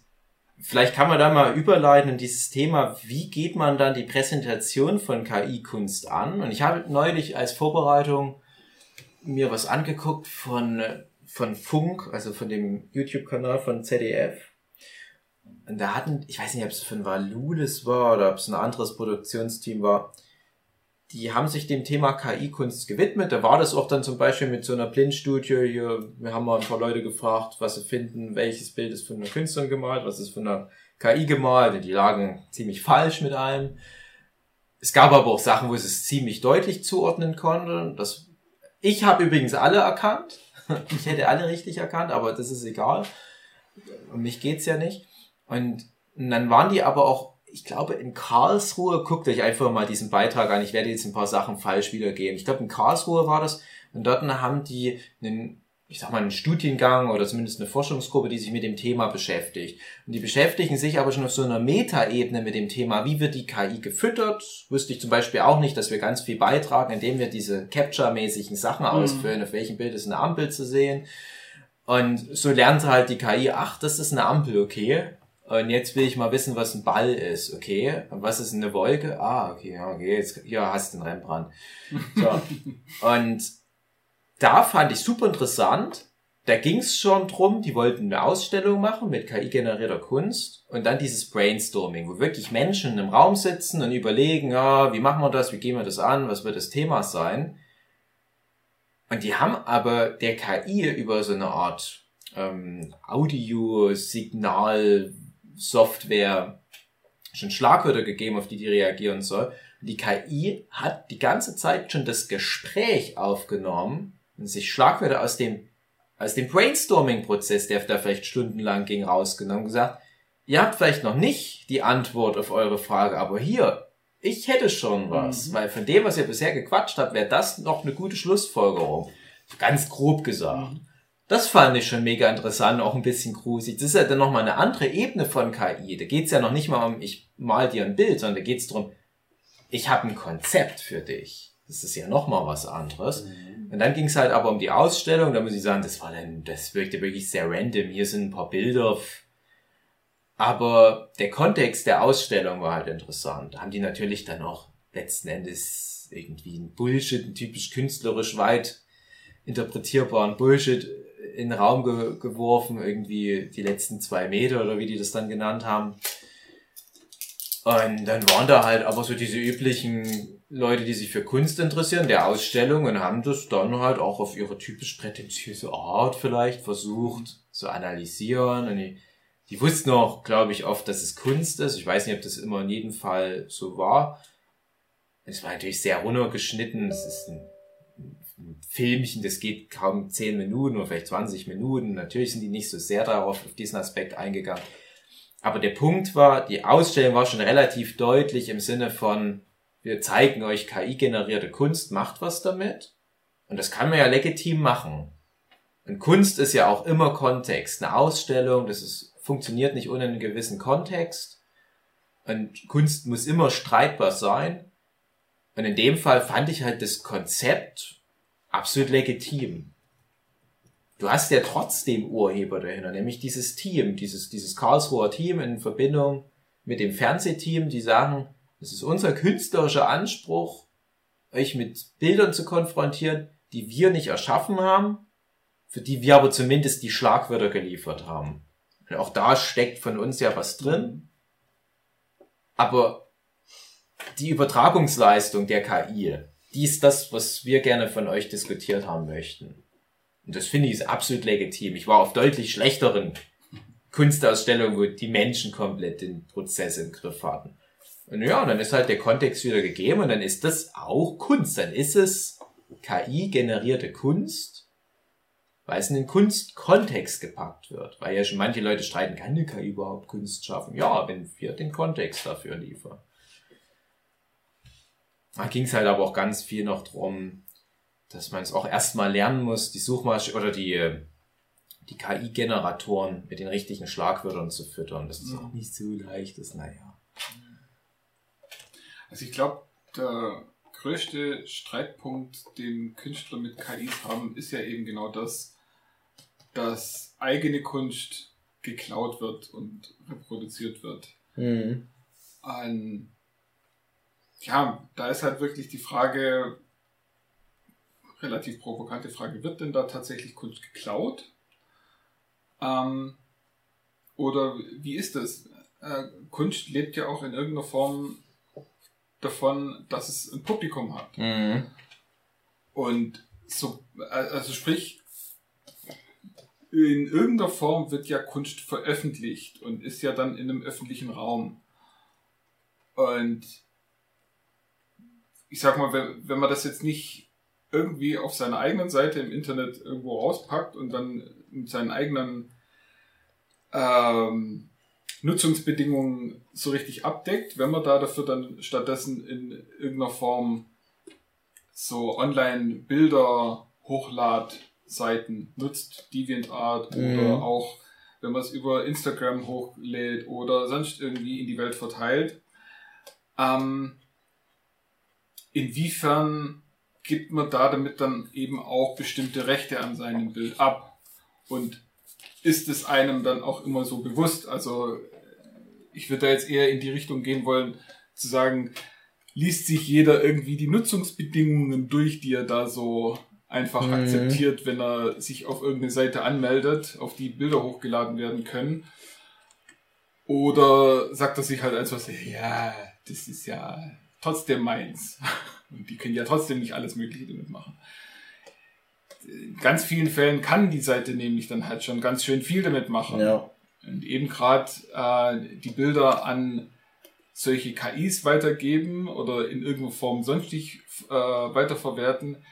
vielleicht kann man da mal überleiten in dieses Thema, wie geht man dann die Präsentation von KI-Kunst an? Und ich habe neulich als Vorbereitung mir was angeguckt von, von Funk, also von dem YouTube-Kanal von ZDF. Und da hatten, ich weiß nicht, ob es von Valulis war oder ob es ein anderes Produktionsteam war, die haben sich dem Thema KI-Kunst gewidmet. Da war das auch dann zum Beispiel mit so einer Blindstudie hier. Wir haben mal ein paar Leute gefragt, was sie finden, welches Bild ist von einer Künstlerin gemalt, was ist von einer KI gemalt. Die lagen ziemlich falsch mit allem. Es gab aber auch Sachen, wo sie es ziemlich deutlich zuordnen konnten. Das, ich habe übrigens alle erkannt. (laughs) Ich hätte alle richtig erkannt, aber das ist egal. Um mich geht's ja nicht. Und, und dann waren die aber auch, ich glaube, in Karlsruhe, guckt euch einfach mal diesen Beitrag an, ich werde jetzt ein paar Sachen falsch wiedergeben. Ich glaube, in Karlsruhe war das, und dort haben die einen, ich sag mal, einen Studiengang oder zumindest eine Forschungsgruppe, die sich mit dem Thema beschäftigt. Und die beschäftigen sich aber schon auf so einer Metaebene mit dem Thema, wie wird die KI gefüttert? Wüsste ich zum Beispiel auch nicht, dass wir ganz viel beitragen, indem wir diese Capture-mäßigen Sachen ausfüllen, auf welchem Bild ist eine Ampel zu sehen. Und so lernt halt die KI, ach, das ist eine Ampel, okay. Und jetzt will ich mal wissen, was ein Ball ist, okay. Und was ist eine Wolke? Ah, okay, ja, okay, jetzt hier hast du den Rembrandt. So. (laughs) Und da fand ich super interessant. Da ging es schon drum, die wollten eine Ausstellung machen mit KI-generierter Kunst und dann dieses Brainstorming, wo wirklich Menschen im Raum sitzen und überlegen, ja, wie machen wir das, wie gehen wir das an, was wird das Thema sein. Und die haben aber der KI über so eine Art ähm, Audio-Signal-Software schon Schlagwörter gegeben, auf die die reagieren soll. Und die KI hat die ganze Zeit schon das Gespräch aufgenommen und sich Schlagwörter aus dem, aus dem Brainstorming-Prozess, der da vielleicht stundenlang ging, rausgenommen und gesagt, ihr habt vielleicht noch nicht die Antwort auf eure Frage, aber hier, ich hätte schon was, Mhm. weil von dem, was ihr bisher gequatscht habt, wäre das noch eine gute Schlussfolgerung. Ganz grob gesagt. Das fand ich schon mega interessant, auch ein bisschen gruselig. Das ist ja dann nochmal eine andere Ebene von KI. Da geht's ja noch nicht mal um, ich mal dir ein Bild, sondern da geht's darum, ich habe ein Konzept für dich. Das ist ja nochmal was anderes. Und dann ging es halt aber um die Ausstellung. Da muss ich sagen, das war dann, das wirkte wirklich sehr random. Hier sind ein paar Bilder. Aber der Kontext der Ausstellung war halt interessant. Da haben die natürlich dann auch letzten Endes irgendwie ein Bullshit, ein typisch künstlerisch weit interpretierbaren Bullshit in den Raum ge geworfen. Irgendwie die letzten zwei Meter oder wie die das dann genannt haben. Und dann waren da halt aber so diese üblichen Leute, die sich für Kunst interessieren, der Ausstellung und haben das dann halt auch auf ihre typisch prätentiöse Art vielleicht versucht zu analysieren. Und die, die wussten auch, glaube ich, oft, dass es Kunst ist. Ich weiß nicht, ob das immer in jedem Fall so war. Es war natürlich sehr runtergeschnitten. Es ist ein, Filmchen, das geht kaum 10 Minuten oder vielleicht 20 Minuten. Natürlich sind die nicht so sehr darauf, auf diesen Aspekt eingegangen. Aber der Punkt war, die Ausstellung war schon relativ deutlich im Sinne von, wir zeigen euch KI-generierte Kunst, macht was damit. Und das kann man ja legitim machen. Und Kunst ist ja auch immer Kontext. Eine Ausstellung, das ist, funktioniert nicht ohne einen gewissen Kontext. Und Kunst muss immer streitbar sein. Und in dem Fall fand ich halt das Konzept absolut legitim du hast ja trotzdem Urheber dahinter, nämlich dieses Team, dieses, dieses Karlsruher Team in Verbindung mit dem Fernsehteam, die sagen, es ist unser künstlerischer Anspruch, euch mit Bildern zu konfrontieren, die wir nicht erschaffen haben, für die wir aber zumindest die Schlagwörter geliefert haben. Und auch da steckt von uns ja was drin. Aber die Übertragungsleistung der KI, die ist das, was wir gerne von euch diskutiert haben möchten. Und das finde ich ist absolut legitim. Ich war auf deutlich schlechteren (laughs) Kunstausstellungen, wo die Menschen komplett den Prozess im Griff hatten. Und ja, dann ist halt der Kontext wieder gegeben und dann ist das auch Kunst. Dann ist es KI-generierte Kunst, weil es in den Kunstkontext gepackt wird. Weil ja schon manche Leute streiten, kann eine KI überhaupt Kunst schaffen? Ja, wenn wir den Kontext dafür liefern. Da ging es halt aber auch ganz viel noch drum, dass man es auch erstmal lernen muss, die Suchmaschine oder die, äh, die KI-Generatoren mit den richtigen Schlagwörtern zu füttern. Das ist mhm. auch nicht so leicht, das naja. Also ich glaube, der größte Streitpunkt, den Künstler mit KIs haben, ist ja eben genau das, dass eigene Kunst geklaut wird und reproduziert wird. Mhm. Ein, ja, da ist halt wirklich die Frage, relativ provokante Frage, wird denn da tatsächlich Kunst geklaut? Ähm, oder wie ist das? Äh, Kunst lebt ja auch in irgendeiner Form davon, dass es ein Publikum hat. Mhm. Und so, also sprich, in irgendeiner Form wird ja Kunst veröffentlicht und ist ja dann in einem öffentlichen Raum. Und ich sag mal, wenn, wenn man das jetzt nicht irgendwie auf seiner eigenen Seite im Internet irgendwo rauspackt und dann mit seinen eigenen ähm, Nutzungsbedingungen so richtig abdeckt, wenn man da dafür dann stattdessen in irgendeiner Form so Online-Bilder Hochladseiten nutzt, DeviantArt mhm. oder auch wenn man es über Instagram hochlädt oder sonst irgendwie in die Welt verteilt. Ähm, inwiefern gibt man da damit dann eben auch bestimmte Rechte an seinem Bild ab. Und ist es einem dann auch immer so bewusst? Also ich würde da jetzt eher in die Richtung gehen wollen, zu sagen, liest sich jeder irgendwie die Nutzungsbedingungen durch, die er da so einfach mhm. akzeptiert, wenn er sich auf irgendeine Seite anmeldet, auf die Bilder hochgeladen werden können. Oder sagt er sich halt einfach, ja, das ist ja trotzdem meins. (laughs) Und die können ja trotzdem nicht alles Mögliche damit machen. In ganz vielen Fällen kann die Seite nämlich dann halt schon ganz schön viel damit machen. Ja. Und eben gerade äh, die Bilder an solche KIs weitergeben oder in irgendeiner Form sonstig äh, weiterverwerten,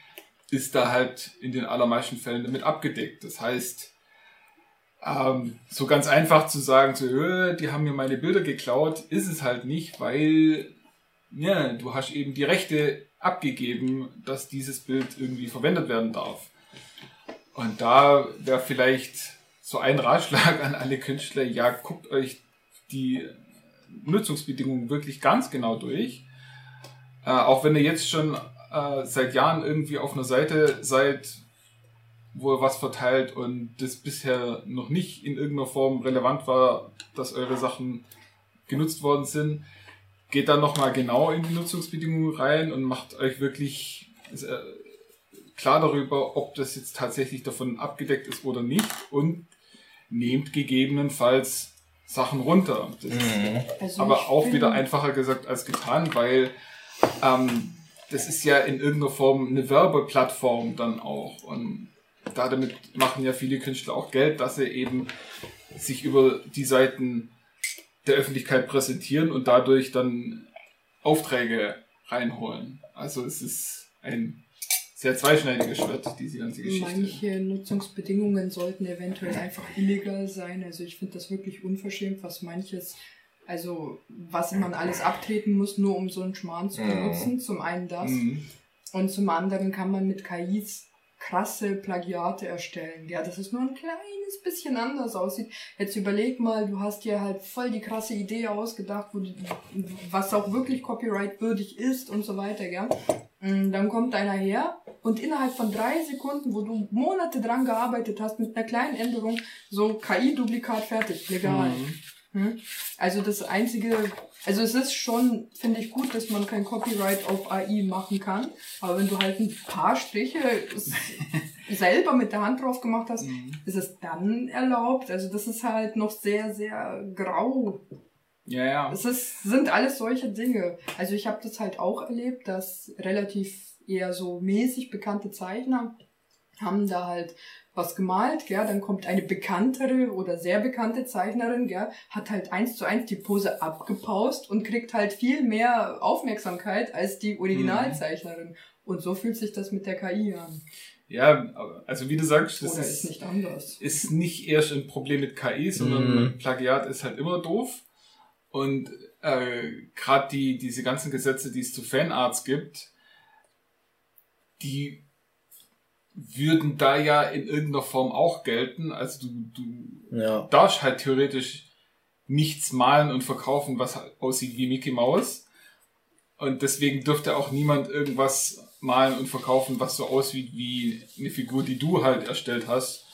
ist da halt in den allermeisten Fällen damit abgedeckt. Das heißt, ähm, so ganz einfach zu sagen, so, äh, die haben mir meine Bilder geklaut, ist es halt nicht, weil ja, du hast eben die Rechte abgegeben, dass dieses Bild irgendwie verwendet werden darf. Und da wäre vielleicht so ein Ratschlag an alle Künstler, ja, guckt euch die Nutzungsbedingungen wirklich ganz genau durch. Äh, auch wenn ihr jetzt schon äh, seit Jahren irgendwie auf einer Seite seid, wo ihr was verteilt und das bisher noch nicht in irgendeiner Form relevant war, dass eure Sachen genutzt worden sind, geht dann nochmal genau in die Nutzungsbedingungen rein und macht euch wirklich äh, klar darüber, ob das jetzt tatsächlich davon abgedeckt ist oder nicht und nehmt gegebenenfalls Sachen runter. Das ist Also aber auch wieder einfacher gesagt als getan, weil ähm, das ist ja in irgendeiner Form eine Werbeplattform dann auch. Und da damit machen ja viele Künstler auch Geld, dass sie eben sich über die Seiten der Öffentlichkeit präsentieren und dadurch dann Aufträge reinholen. Also es ist ein sehr zweischneidiges Schwert, diese ganze Geschichte. Manche Nutzungsbedingungen sollten eventuell einfach illegal sein. Also ich finde das wirklich unverschämt, was manches, also was man alles abtreten muss, nur um so einen Schmarrn zu benutzen. Zum einen das. Mhm. Und zum anderen kann man mit KIs krasse Plagiate erstellen. Ja, dass es nur ein kleines bisschen anders aussieht. Jetzt überleg mal, du hast dir halt voll die krasse Idee ausgedacht, wo die, was auch wirklich copyright-würdig ist und so weiter, gell? Mm, Dann kommt einer her und innerhalb von drei Sekunden, wo du Monate dran gearbeitet hast, mit einer kleinen Änderung, so KI-Duplikat fertig, legal. Mhm. Hm? Also das einzige, also es ist schon, finde ich gut, dass man kein Copyright auf AI machen kann, aber wenn du halt ein paar Striche (laughs) selber mit der Hand drauf gemacht hast, Mhm. ist es dann erlaubt. Also das ist halt noch sehr, sehr grau. Ja, ja. Es ist, sind alles solche Dinge. Also ich habe das halt auch erlebt, dass relativ eher so mäßig bekannte Zeichner haben da halt was gemalt, gell, dann kommt eine bekanntere oder sehr bekannte Zeichnerin, gell, hat halt eins zu eins die Pose abgepaust und kriegt halt viel mehr Aufmerksamkeit als die Originalzeichnerin. Und so fühlt sich das mit der KI an. Ja, also wie du sagst, das ist, ist nicht anders. ist nicht erst ein Problem mit KI, sondern Mhm. Plagiat ist halt immer doof. Und äh, gerade die, diese ganzen Gesetze, die es zu Fanarts gibt, die würden da ja in irgendeiner Form auch gelten. Also du, du Ja. darfst halt theoretisch nichts malen und verkaufen, was aussieht wie Mickey Mouse. Und deswegen dürfte auch niemand irgendwas malen und verkaufen, was so aussieht wie eine Figur, die du halt erstellt hast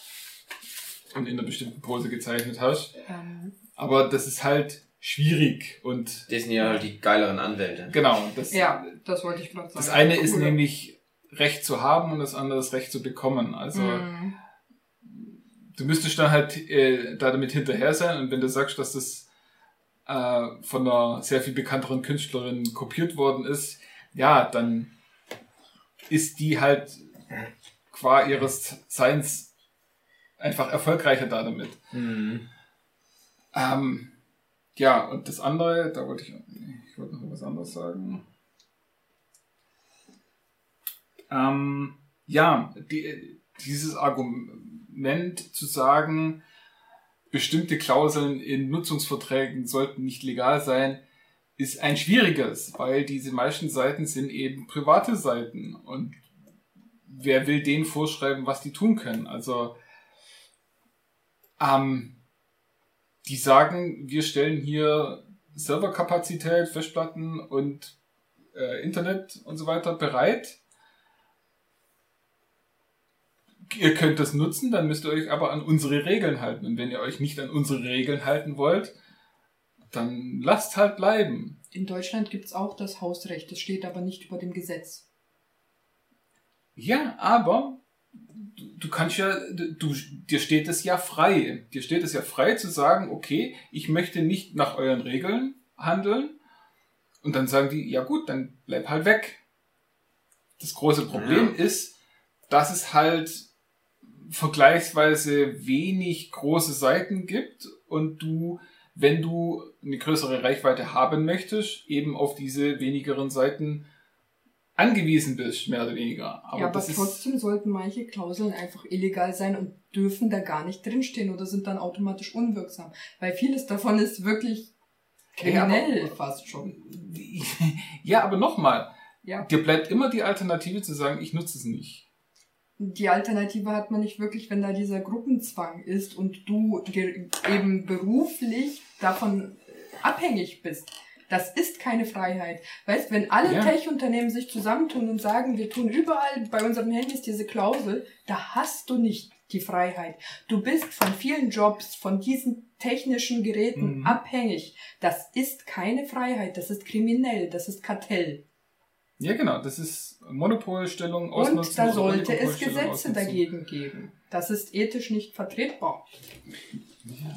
und in einer bestimmten Pose gezeichnet hast. Ähm, Aber das ist halt schwierig und Das sind ja halt die geileren Anwälte. genau, das, ja, das wollte ich gerade sagen. das eine ist Cool. nämlich Recht zu haben und das andere ist Recht zu bekommen. Also Mhm. du müsstest dann halt äh, da damit hinterher sein und wenn du sagst, dass das äh, von einer sehr viel bekannteren Künstlerin kopiert worden ist, ja, dann ist die halt qua ihres Seins einfach erfolgreicher da damit. Mhm. Ähm, ja, und das andere, da wollte ich, ich wollte noch was anderes sagen. Ähm, ja, die, dieses Argument zu sagen, bestimmte Klauseln in Nutzungsverträgen sollten nicht legal sein, ist ein schwieriges, weil diese meisten Seiten sind eben private Seiten und wer will denen vorschreiben, was die tun können? Also, ähm, die sagen, wir stellen hier Serverkapazität, Festplatten und äh, Internet und so weiter bereit. Ihr könnt das nutzen, dann müsst ihr euch aber an unsere Regeln halten. Und wenn ihr euch nicht an unsere Regeln halten wollt, dann lasst halt bleiben. In Deutschland gibt's auch das Hausrecht, das steht aber nicht über dem Gesetz. Ja, aber du, du kannst ja, du, dir steht es ja frei. Dir steht es ja frei zu sagen, okay, ich möchte nicht nach euren Regeln handeln. Und dann sagen die, ja gut, dann bleib halt weg. Das große Problem ist, dass es halt vergleichsweise wenig große Seiten gibt und du, wenn du eine größere Reichweite haben möchtest, eben auf diese wenigeren Seiten angewiesen bist, mehr oder weniger. Aber, ja, aber trotzdem sollten manche Klauseln einfach illegal sein und dürfen da gar nicht drinstehen oder sind dann automatisch unwirksam. Weil vieles davon ist wirklich Ja, aber- kriminell fast schon. (laughs) ja, aber nochmal, Ja. dir bleibt immer die Alternative zu sagen, ich nutze es nicht. Die Alternative hat man nicht wirklich, wenn da dieser Gruppenzwang ist und du eben beruflich davon abhängig bist. Das ist keine Freiheit. Weißt, wenn alle Ja. Tech-Unternehmen sich zusammentun und sagen, wir tun überall bei unseren Handys diese Klausel, da hast du nicht die Freiheit. Du bist von vielen Jobs, von diesen technischen Geräten Mhm. abhängig. Das ist keine Freiheit, das ist kriminell, das ist Kartell. Ja, genau. Das ist Monopolstellung Und ausnutzen. da sollte es Gesetze ausnutzen. dagegen geben. Das ist ethisch nicht vertretbar.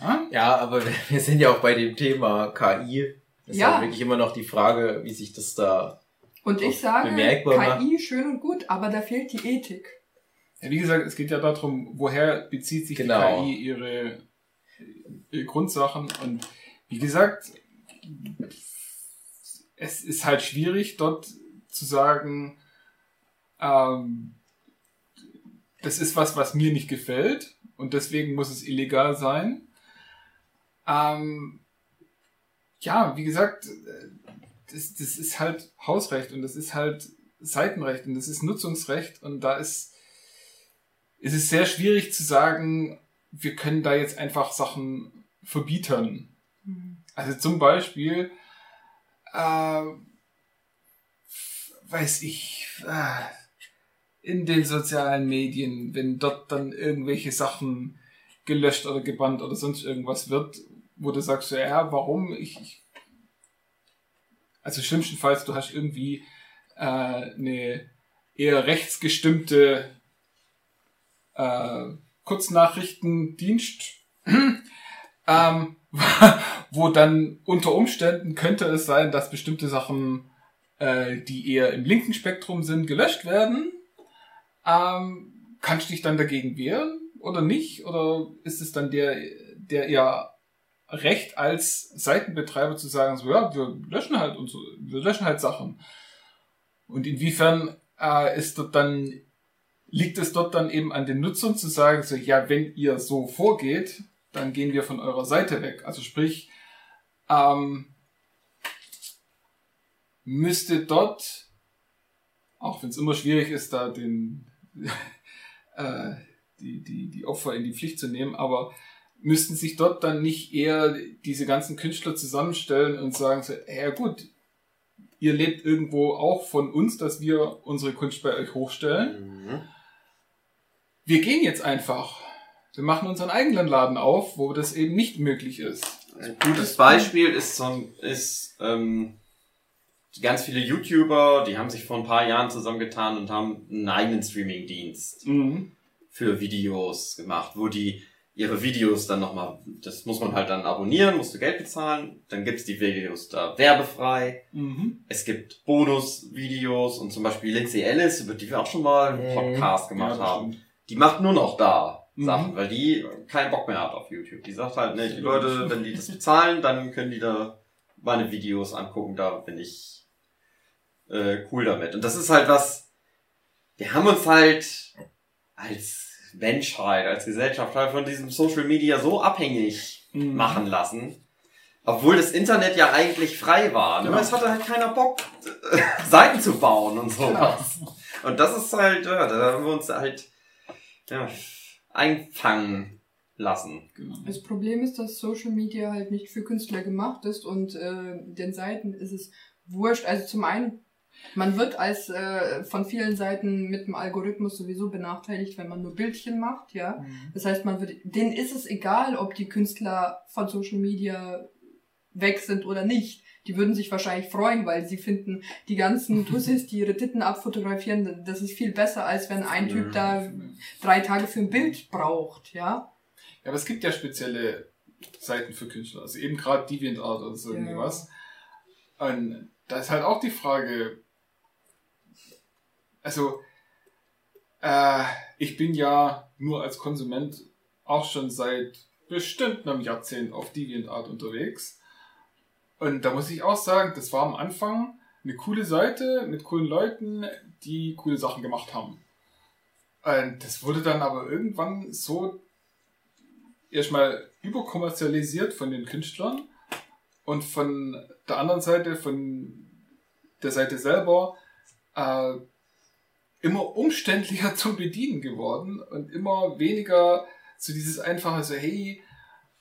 Ja? Ja, aber (laughs) wir- sind ja auch bei dem Thema KI. Das ist Ja. halt wirklich immer noch die Frage, wie sich das da. Und ich sage, Bemerkbar macht. KI schön und gut, aber da fehlt die Ethik. ja, wie gesagt, es geht ja darum, woher bezieht sich Genau. die KI ihre, ihre Grundsachen. Und wie gesagt, es ist halt schwierig, dort zu sagen, ähm, das ist was, was mir nicht gefällt und deswegen muss es illegal sein. Ähm, ja, wie gesagt, äh, das, das ist halt Hausrecht und das ist halt Seitenrecht und das ist Nutzungsrecht und da ist, ist es sehr schwierig zu sagen, wir können da jetzt einfach Sachen verbieten. Also zum Beispiel, äh, weiß ich, äh, in den sozialen Medien, wenn dort dann irgendwelche Sachen gelöscht oder gebannt oder sonst irgendwas wird, wo du sagst, ja, warum? Ich, ich also schlimmstenfalls, du hast irgendwie äh, eine eher rechtsgestimmte äh, Kurznachrichtendienst, (clears throat) ähm, (laughs) wo dann unter Umständen könnte es sein, dass bestimmte Sachen, äh, die eher im linken Spektrum sind, gelöscht werden. Ähm, kannst du dich dann dagegen wehren oder nicht? Oder ist es dann der, der eher Recht als Seitenbetreiber zu sagen, so ja, wir löschen halt und so, wir löschen halt Sachen. Und inwiefern äh, ist dort dann, liegt es dort dann eben an den Nutzern zu sagen, so ja, wenn ihr so vorgeht, dann gehen wir von eurer Seite weg. Also sprich, ähm, müsste dort, auch wenn es immer schwierig ist, da den (laughs) äh, die, die, die Opfer in die Pflicht zu nehmen, aber müssten sich dort dann nicht eher diese ganzen Künstler zusammenstellen und sagen so, ja gut, ihr lebt irgendwo auch von uns, dass wir unsere Kunst bei euch hochstellen. Mhm. Wir gehen jetzt einfach. Wir machen unseren eigenen Laden auf, wo das eben nicht möglich ist. Ein gutes Beispiel ist so ein, ist ähm, ganz viele YouTuber, die haben sich vor ein paar Jahren zusammengetan und haben einen eigenen Streaming-Dienst Mhm. für Videos gemacht, wo die ihre Videos dann nochmal, das muss man halt dann abonnieren, musst du Geld bezahlen, dann gibt's die Videos da werbefrei, Mhm. es gibt Bonus-Videos und zum Beispiel Lindsay Ellis, über die wir auch schon mal einen Mhm. Podcast gemacht Ja, haben, stimmt. die macht nur noch da Mhm. Sachen, weil die keinen Bock mehr hat auf YouTube. Die sagt halt, ne, die Leute, wenn die das bezahlen, dann können die da meine Videos angucken, da bin ich äh, cool damit. Und das ist halt was, wir haben uns halt als Menschheit, als Gesellschaft halt von diesem Social Media so abhängig Mhm. machen lassen. Obwohl das Internet ja eigentlich frei war. Nur Genau. es hatte halt keiner Bock, (laughs) Seiten zu bauen und sowas. Und das ist halt, ja, da haben wir uns halt ja, einfangen lassen. Genau. Das Problem ist, dass Social Media halt nicht für Künstler gemacht ist und äh, den Seiten ist es wurscht. Also zum einen, man wird als äh, von vielen Seiten mit dem Algorithmus sowieso benachteiligt, wenn man nur Bildchen macht, ja. Das heißt, man wird, denen ist es egal, ob die Künstler von Social Media weg sind oder nicht. Die würden sich wahrscheinlich freuen, weil sie finden, die ganzen (laughs) Tussis, die ihre Titten abfotografieren, das ist viel besser, als wenn ein Typ da drei Tage für ein Bild braucht, ja. Ja, aber es gibt ja spezielle Seiten für Künstler, also eben gerade DeviantArt oder so Ja. irgendwie was. Und da ist halt auch die Frage, also äh, ich bin ja nur als Konsument auch schon seit bestimmt einem Jahrzehnt auf DeviantArt unterwegs. Und da muss ich auch sagen, das war am Anfang eine coole Seite mit coolen Leuten, die coole Sachen gemacht haben. Und das wurde dann aber irgendwann so erstmal überkommerzialisiert von den Künstlern und von der anderen Seite, von der Seite selber, äh, immer umständlicher (laughs) zum Bedienen geworden und immer weniger so dieses einfache, so hey,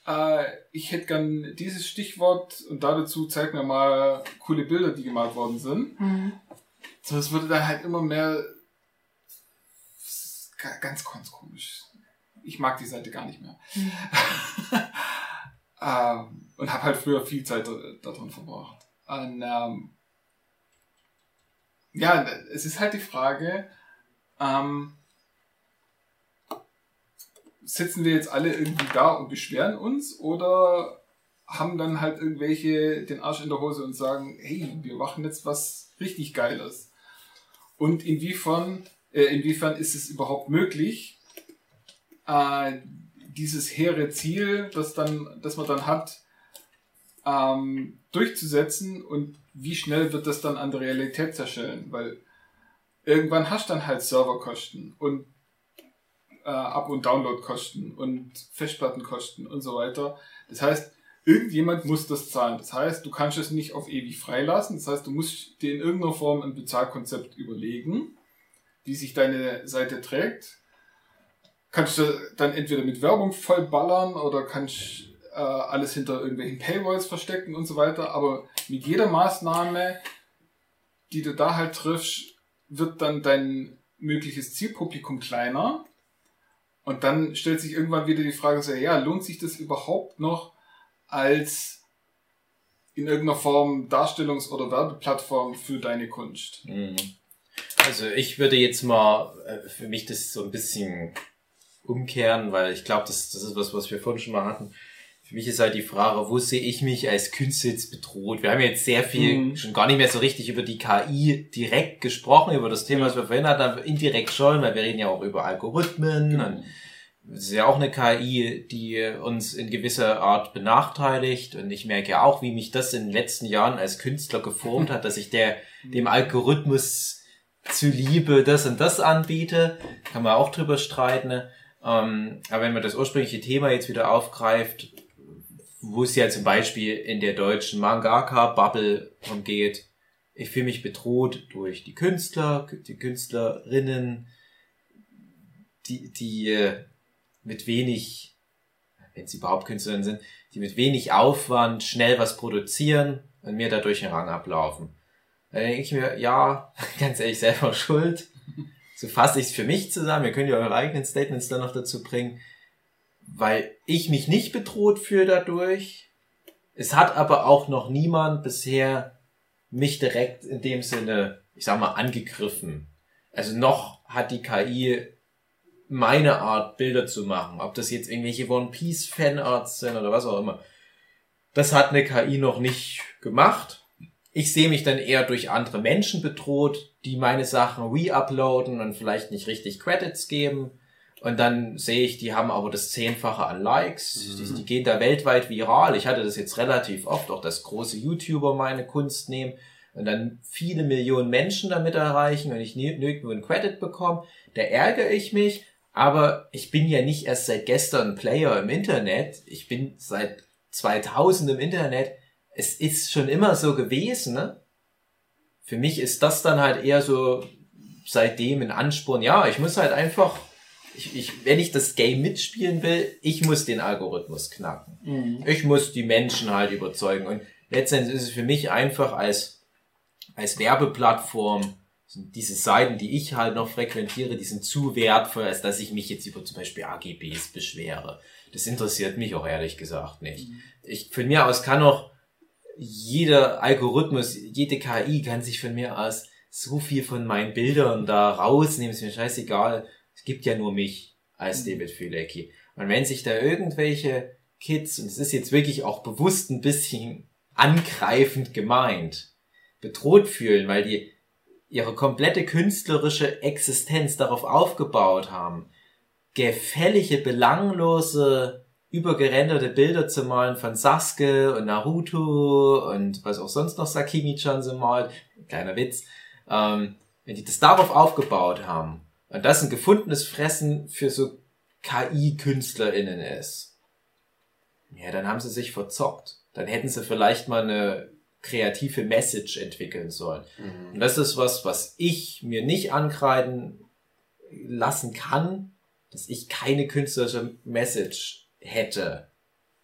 äh, ich hätte gern dieses Stichwort und da dazu zeig mir mal coole Bilder, die gemalt worden sind. Mhm. So, es wurde dann halt immer mehr ganz, ganz komisch. Ich mag die Seite gar nicht mehr. Mhm. (laughs) ähm, und habe halt früher viel Zeit da- daran verbracht. Und, ähm, ja, es ist halt die Frage, ähm, sitzen wir jetzt alle irgendwie da und beschweren uns oder haben dann halt irgendwelche den Arsch in der Hose und sagen, hey, wir machen jetzt was richtig Geiles. Und inwiefern, äh, inwiefern ist es überhaupt möglich, äh, dieses hehre Ziel, das dann, das man dann hat, ähm, durchzusetzen und wie schnell wird das dann an der Realität zerschellen? Weil irgendwann hast du dann halt Serverkosten und äh, Up- und Downloadkosten und Festplattenkosten und so weiter. Das heißt, irgendjemand muss das zahlen. Das heißt, du kannst es nicht auf ewig freilassen. Das heißt, du musst dir in irgendeiner Form ein Bezahlkonzept überlegen, wie sich deine Seite trägt. Kannst du dann entweder mit Werbung vollballern oder kannst äh, alles hinter irgendwelchen Paywalls verstecken und so weiter. Aber mit jeder Maßnahme, die du da halt triffst, wird dann dein mögliches Zielpublikum kleiner. Und dann stellt sich irgendwann wieder die Frage, so, ja, lohnt sich das überhaupt noch als in irgendeiner Form Darstellungs- oder Werbeplattform für deine Kunst? Mhm. Also ich würde jetzt mal äh, für mich das so ein bisschen umkehren, weil ich glaube, das, das ist was, was wir vorhin schon mal hatten. Für mich ist halt die Frage, wo sehe ich mich als Künstler jetzt bedroht? Wir haben jetzt sehr viel, Mhm. schon gar nicht mehr so richtig über die KI direkt gesprochen, über das Thema, was wir vorhin hatten, aber indirekt schon, weil wir reden ja auch über Algorithmen und es ist ja auch eine KI, die uns in gewisser Art benachteiligt. Und ich merke ja auch, wie mich das in den letzten Jahren als Künstler geformt hat, dass ich der, (laughs) dem Algorithmus zuliebe das und das anbiete. Kann man auch drüber streiten. ne? Ähm, aber wenn man das ursprüngliche Thema jetzt wieder aufgreift, wo es ja zum Beispiel in der deutschen Mangaka-Bubble umgeht, ich fühle mich bedroht durch die Künstler, die Künstlerinnen, die, die äh, mit wenig, wenn sie überhaupt Künstlerinnen sind, die mit wenig Aufwand schnell was produzieren und mir dadurch den Rang ablaufen. Da denke ich mir, ja, (laughs) ganz ehrlich, selber schuld. So fasse ich es für mich zusammen. Ihr könnt ja eure eigenen Statements dann noch dazu bringen, weil ich mich nicht bedroht fühle dadurch. Es hat aber auch noch niemand bisher mich direkt in dem Sinne, ich sag mal, angegriffen. Also noch hat die KI meine Art, Bilder zu machen. Ob das jetzt irgendwelche One Piece Fanarts sind oder was auch immer. Das hat eine KI noch nicht gemacht. Ich sehe mich dann eher durch andere Menschen bedroht, die meine Sachen re-uploaden und vielleicht nicht richtig Credits geben. Und dann sehe ich, die haben aber das Zehnfache an Likes. Die, die gehen da weltweit viral. Ich hatte das jetzt relativ oft, auch dass große YouTuber meine Kunst nehmen und dann viele Millionen Menschen damit erreichen und ich nir- nirgendwo einen Credit bekomme. Da ärgere ich mich. Aber ich bin ja nicht erst seit gestern Player im Internet. Ich bin seit 2000 im Internet. Es ist schon immer so gewesen, ne? Für mich ist das dann halt eher so seitdem ein Ansporn. Ja, ich muss halt einfach, ich, ich, wenn ich das Game mitspielen will, ich muss den Algorithmus knacken. Ich muss die Menschen halt überzeugen. Und letztendlich ist es für mich einfach als, als Werbeplattform, diese Seiten, die ich halt noch frequentiere, die sind zu wertvoll, als dass ich mich jetzt über zum Beispiel AGBs beschwere. Das interessiert mich auch ehrlich gesagt nicht. Ich, von mir aus kann auch jeder Algorithmus, jede KI kann sich von mir aus so viel von meinen Bildern da rausnehmen, ist mir scheißegal. Es gibt ja nur mich als David Fülecki. Und wenn sich da irgendwelche Kids, und es ist jetzt wirklich auch bewusst ein bisschen angreifend gemeint, bedroht fühlen, weil die ihre komplette künstlerische Existenz darauf aufgebaut haben, gefällige, belanglose, übergerenderte Bilder zu malen von Sasuke und Naruto und was auch sonst noch Sakimi-chan so malt, kleiner Witz, ähm, wenn die das darauf aufgebaut haben und das ein gefundenes Fressen für so KI-KünstlerInnen ist, ja, dann haben sie sich verzockt. Dann hätten sie vielleicht mal eine kreative Message entwickeln sollen. Und das ist was, was ich mir nicht ankreiden lassen kann, dass ich keine künstlerische Message hätte.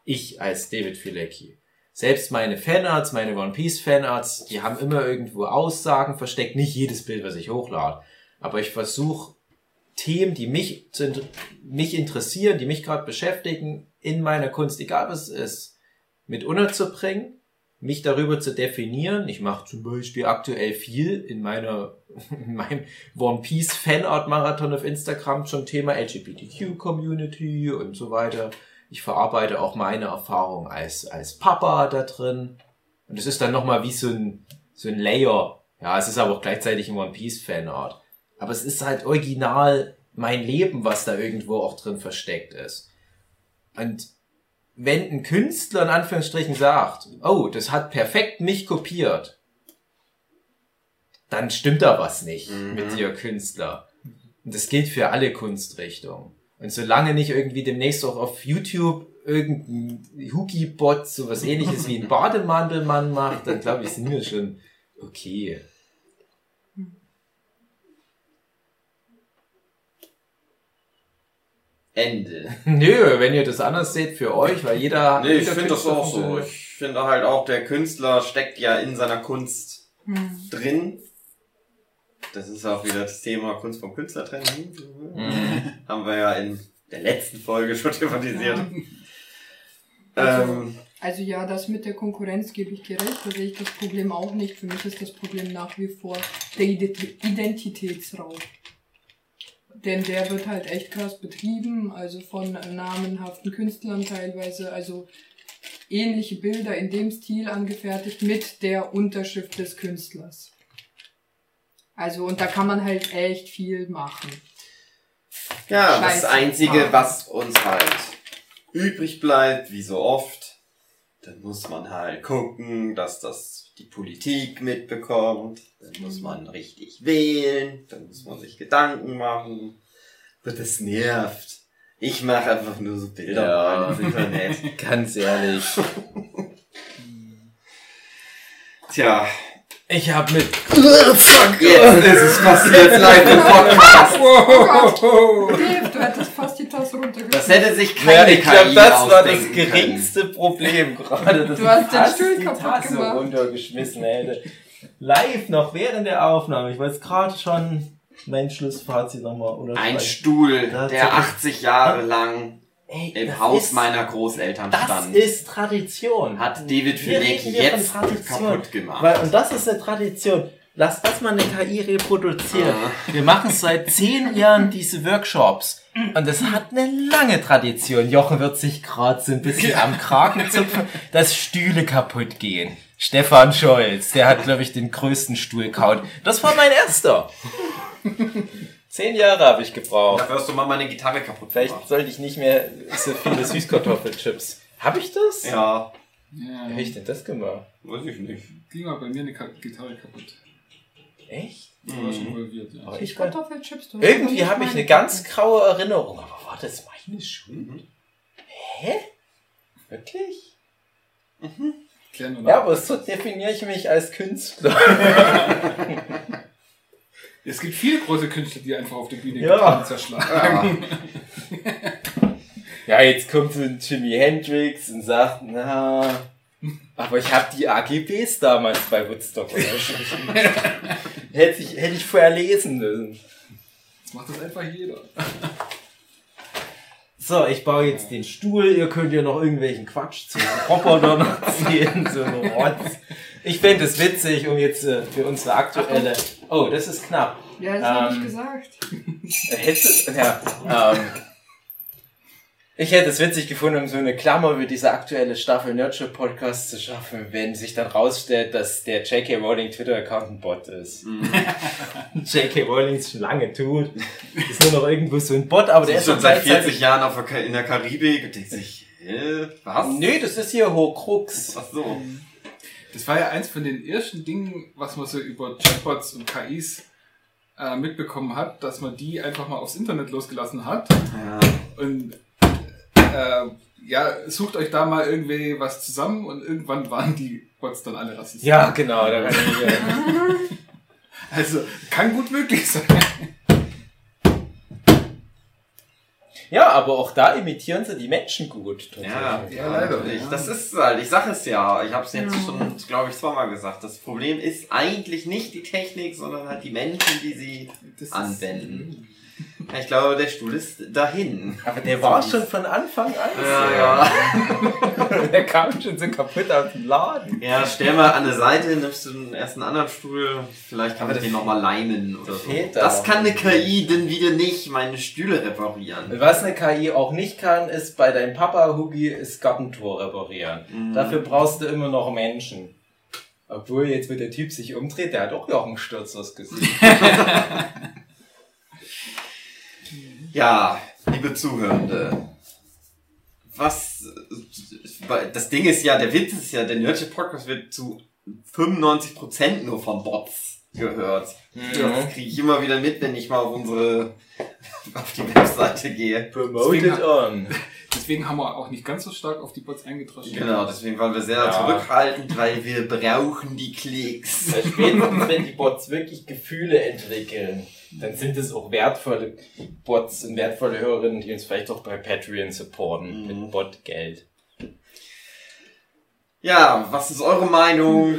Ich als David Filecki. Selbst meine Fanarts, meine One Piece Fanarts, die haben immer irgendwo Aussagen versteckt. Nicht jedes Bild, was ich hochlade. Aber ich versuche Themen, die mich, mich interessieren, die mich gerade beschäftigen, in meiner Kunst, egal was es ist, mit unterzubringen, mich darüber zu definieren. Ich mache zum Beispiel aktuell viel in meiner, (laughs) in meinem One Piece Fanart Marathon auf Instagram schon Thema LGBTQ Community und so weiter. Ich verarbeite auch meine Erfahrung als, als Papa da drin. Und es ist dann nochmal wie so ein, so ein Layer. Ja, es ist aber auch gleichzeitig ein One Piece Fanart. Aber es ist halt original mein Leben, was da irgendwo auch drin versteckt ist. Und wenn ein Künstler in Anführungsstrichen sagt, oh, das hat perfekt mich kopiert, dann stimmt da was nicht Mhm. mit dir Künstler. Und das gilt für alle Kunstrichtungen. Und solange nicht irgendwie demnächst auch auf YouTube irgendein Hookie-Bot so was ähnliches wie ein (laughs) Bademantelmann macht, dann glaube ich, sind wir schon okay. Ende. (laughs) Nö, wenn ihr das anders seht für euch, weil jeder. Nee, ich finde das auch so. Ich finde halt auch, der Künstler steckt ja in seiner Kunst Hm. drin. Das ist auch wieder das Thema Kunst vom Künstler trennen. Mhm. (laughs) Haben wir ja in der letzten Folge schon thematisiert. Ja. Ähm, Also ja, das mit der Konkurrenz gebe ich dir recht, da sehe ich das Problem auch nicht. Für mich ist das Problem nach wie vor der Ident- Identitätsraum. Denn der wird halt echt krass betrieben, also von namenhaften Künstlern teilweise, also ähnliche Bilder in dem Stil angefertigt mit der Unterschrift des Künstlers. Also und da kann man halt echt viel machen. ja, das Scheiße. Einzige, Ah. was uns halt übrig bleibt, wie so oft, dann muss man halt gucken, dass das die Politik mitbekommt. Dann muss Mhm. man richtig wählen. Dann muss man sich Gedanken machen. Und das nervt. Ich mache einfach nur so Bilder Ja. mal ins Internet. (laughs) Ganz ehrlich. Tja, Ich habe mit. jetzt ist es passiert (laughs) live im Podcast. Hättest runtergeschmissen. Das hätte sich keine Ja, ich glaube, KI das war das ausdenken können. geringste Problem (laughs) gerade. Du hast den Stuhl die kaputt Tasse gemacht. runtergeschmissen hätte. Live noch während der Aufnahme. Ich wollte gerade schon mein Schlussfazit nochmal unterschreiben. Ein Stuhl, Das der hat- 80 Jahre lang Ey, im das Haus ist, meiner Großeltern Das stand, ist Tradition. hat David von jetzt Tradition. kaputt gemacht. Weil, und das ist eine Tradition. Lass das mal eine KI reproduzieren. Ah. Wir machen seit zehn Jahren diese Workshops. (clears throat) Und es hat eine lange Tradition. Jochen wird sich gerade so ein bisschen am Kragen zupfen, dass Stühle kaputt gehen. Stefan Scholz, der hat, glaube ich, den größten Stuhl-Count. Das war mein erster. Zehn Jahre habe ich gebraucht. Dafür hast du mal meine Gitarre kaputt Vielleicht gemacht. sollte ich nicht mehr so viele Süßkartoffelchips. Habe ich das? Ja, Wie Ja, habe ich denn das gemacht? weiß ich nicht. ging mal bei mir eine Gitarre kaputt. Echt? Aber ich Kartoffelchips. du Irgendwie habe ich eine ganz graue Erinnerung. Aber war das meine Schuld? Hä? Wirklich? Wir Ja, aber so definiere ich mich als Künstler. (laughs) Es gibt viele große Künstler, die einfach auf der Bühne Ja. Zerschlagen. Ja, jetzt kommt so ein Jimi Hendrix und sagt, na, aber ich habe die AGBs damals bei Woodstock unterschrieben. (laughs) (laughs) hätte, ich, hätte ich vorher lesen müssen. Jetzt macht das einfach jeder. So, ich baue jetzt den Stuhl. Ihr könnt ja noch irgendwelchen Quatsch zu Roboter noch (laughs) erzählen. So ein Rotz. Ich fände es witzig, um jetzt äh, für unsere aktuelle... Oh, das ist knapp. Ja, das habe ich Ähm, gesagt. Hätte, ja, ähm, ich hätte es witzig gefunden, um so eine Klammer wie diese aktuelle Staffel Nurture Podcast zu schaffen, wenn sich dann rausstellt, dass der J.K. Rowling Twitter-Account ein Bot ist. (laughs) J.K. Rowling ist schon lange tot. Ist nur noch irgendwo so ein Bot, aber Der der ist schon seit gleichzeitig- 40 Jahren auf der, in der Karibik und denkt sich, hä, was? Nö, das ist hier Hochkrux. Ach so. Das war ja eins von den ersten Dingen, was man so über Chatbots und KIs äh, mitbekommen hat, dass man die einfach mal aufs Internet losgelassen hat. Ja. Und äh, ja, sucht euch da mal irgendwie was zusammen und irgendwann waren die Bots dann alle Rassisten. Ja, genau. Da kann ich, äh, (laughs) Also kann gut möglich sein. Ja, aber auch da imitieren sie die Menschen gut. Ja, Ja, leider. Ja. Das ist halt, ich sag es ja, ich habe es jetzt Ja. schon, glaube ich, zweimal gesagt. Das Problem ist eigentlich nicht die Technik, sondern halt die Menschen, die sie Das ist- anwenden. Ich glaube, der Stuhl ist dahin. Aber der war schon von Anfang an. Ja, ja. so. (laughs) der kam schon so kaputt aus dem Laden. Ja, stell mal an der Seite, nimmst du einen, erst einen anderen Stuhl, vielleicht kann Aber man den nochmal leimen oder so. Das kann eine KI denn wieder nicht, meine Stühle reparieren. Was eine KI auch nicht kann, ist bei deinem Papa Hugi das Gartentor reparieren. Mhm. Dafür brauchst du immer noch Menschen. Obwohl jetzt, wo der Typ sich umdreht, der hat auch noch einen Sturz Gesicht. Ja, liebe Zuhörende. Was, äh, das Ding ist ja, der Witz ist ja, der Nerdship Podcast wird zu 95% nur von Bots gehört. Das kriege ich immer wieder mit, wenn ich mal auf unsere, (laughs) auf die Webseite gehe. Promoted on. Deswegen haben wir auch nicht ganz so stark auf die Bots eingedroschen. Genau, deswegen waren wir sehr Ja. zurückhaltend, weil wir brauchen die Klicks. Spätestens, wenn die Bots wirklich Gefühle entwickeln, dann sind es auch wertvolle Bots und wertvolle Hörerinnen, die uns vielleicht auch bei Patreon supporten Mhm. mit Botgeld. Ja, was ist eure Meinung?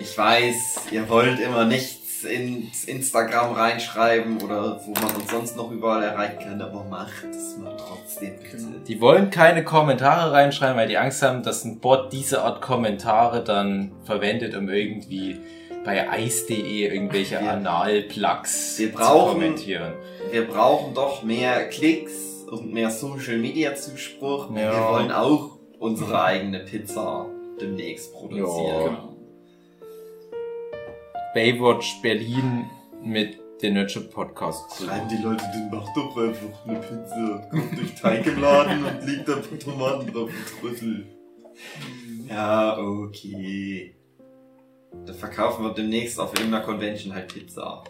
Ich weiß, ihr wollt immer nichts ins Instagram reinschreiben oder wo man uns sonst noch überall erreichen kann, aber macht es mal trotzdem bitte. Die wollen keine Kommentare reinschreiben, weil die Angst haben, dass ein Bot diese Art Kommentare dann verwendet, um irgendwie bei ice.de irgendwelche Wir- Anal-Plugs wir zu kommentieren. Wir brauchen doch mehr Klicks und mehr Social Media Zuspruch. Ja. Wir wollen auch unsere eigene Pizza demnächst produzieren. Genau. Baywatch Berlin mit den Nerdship Podcast. Schreiben die Leute, dann macht doch einfach eine Pizza. Kommt durch Teig im Laden und legt da Tomaten drauf und Trüffel. Ja, okay. Dann verkaufen wir demnächst auf irgendeiner Convention halt Pizza.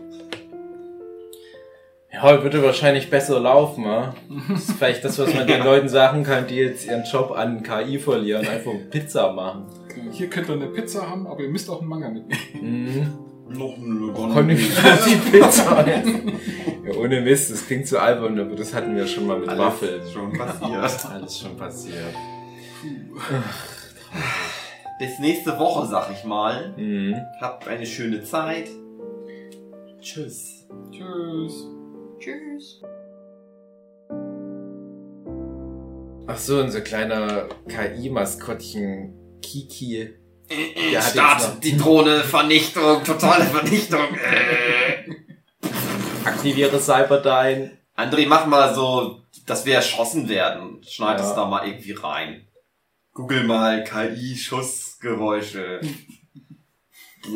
Ja, würde wahrscheinlich besser laufen, ja? Das ist vielleicht das, was man den (laughs) Leuten sagen kann, die jetzt ihren Job an KI verlieren, einfach Pizza machen. Hier könnt ihr eine Pizza haben, aber ihr müsst auch einen Manga mitnehmen. Mhm. Noch eine Kann ich die Pizza essen? (laughs) Ja, ohne Mist, das klingt so albern, aber das hatten wir schon mal mit Alles Waffeln. schon passiert. (laughs) Alles schon passiert. Bis nächste Woche, sag ich mal. Mhm. Habt eine schöne Zeit. Tschüss. Tschüss. Tschüss. Ach so, unser kleiner KI-Maskottchen Kiki. Hat jetzt Start die Drohne, Vernichtung, totale Vernichtung. (laughs) Äh. Aktiviere Cyberdyne. André, mach mal so, dass wir erschossen werden. Schneid Ja. es da mal irgendwie rein. Google mal KI-Schussgeräusche.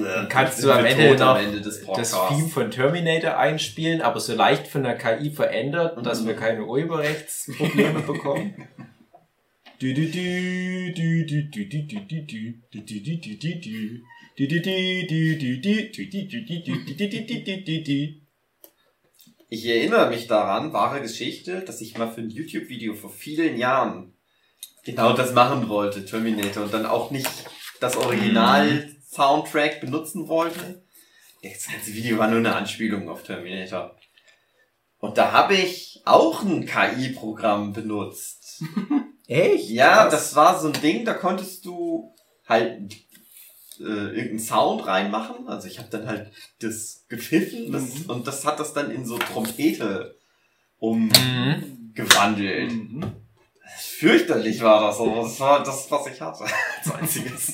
Dann kannst du am Ende noch am Ende des das. Theme von Terminator einspielen, aber so leicht von der KI verändert, dass Mhm. wir keine Urheberrechtsprobleme bekommen. (laughs) Ich erinnere mich daran, wahre Geschichte, dass ich mal für ein YouTube-Video vor vielen Jahren genau das machen wollte, Terminator, und dann auch nicht das Original-Soundtrack benutzen wollte. Das ganze Video war nur eine Anspielung auf Terminator. Und da habe ich auch ein KI-Programm benutzt. Echt? Ja, Krass. das war so ein Ding, da konntest du halt äh, irgendeinen Sound reinmachen. Also ich habe dann halt das gepfiffen das, Mhm. und das hat das dann in so Trompete umgewandelt. Mhm. Fürchterlich war das, aber das war das, was ich hatte (laughs) als einziges.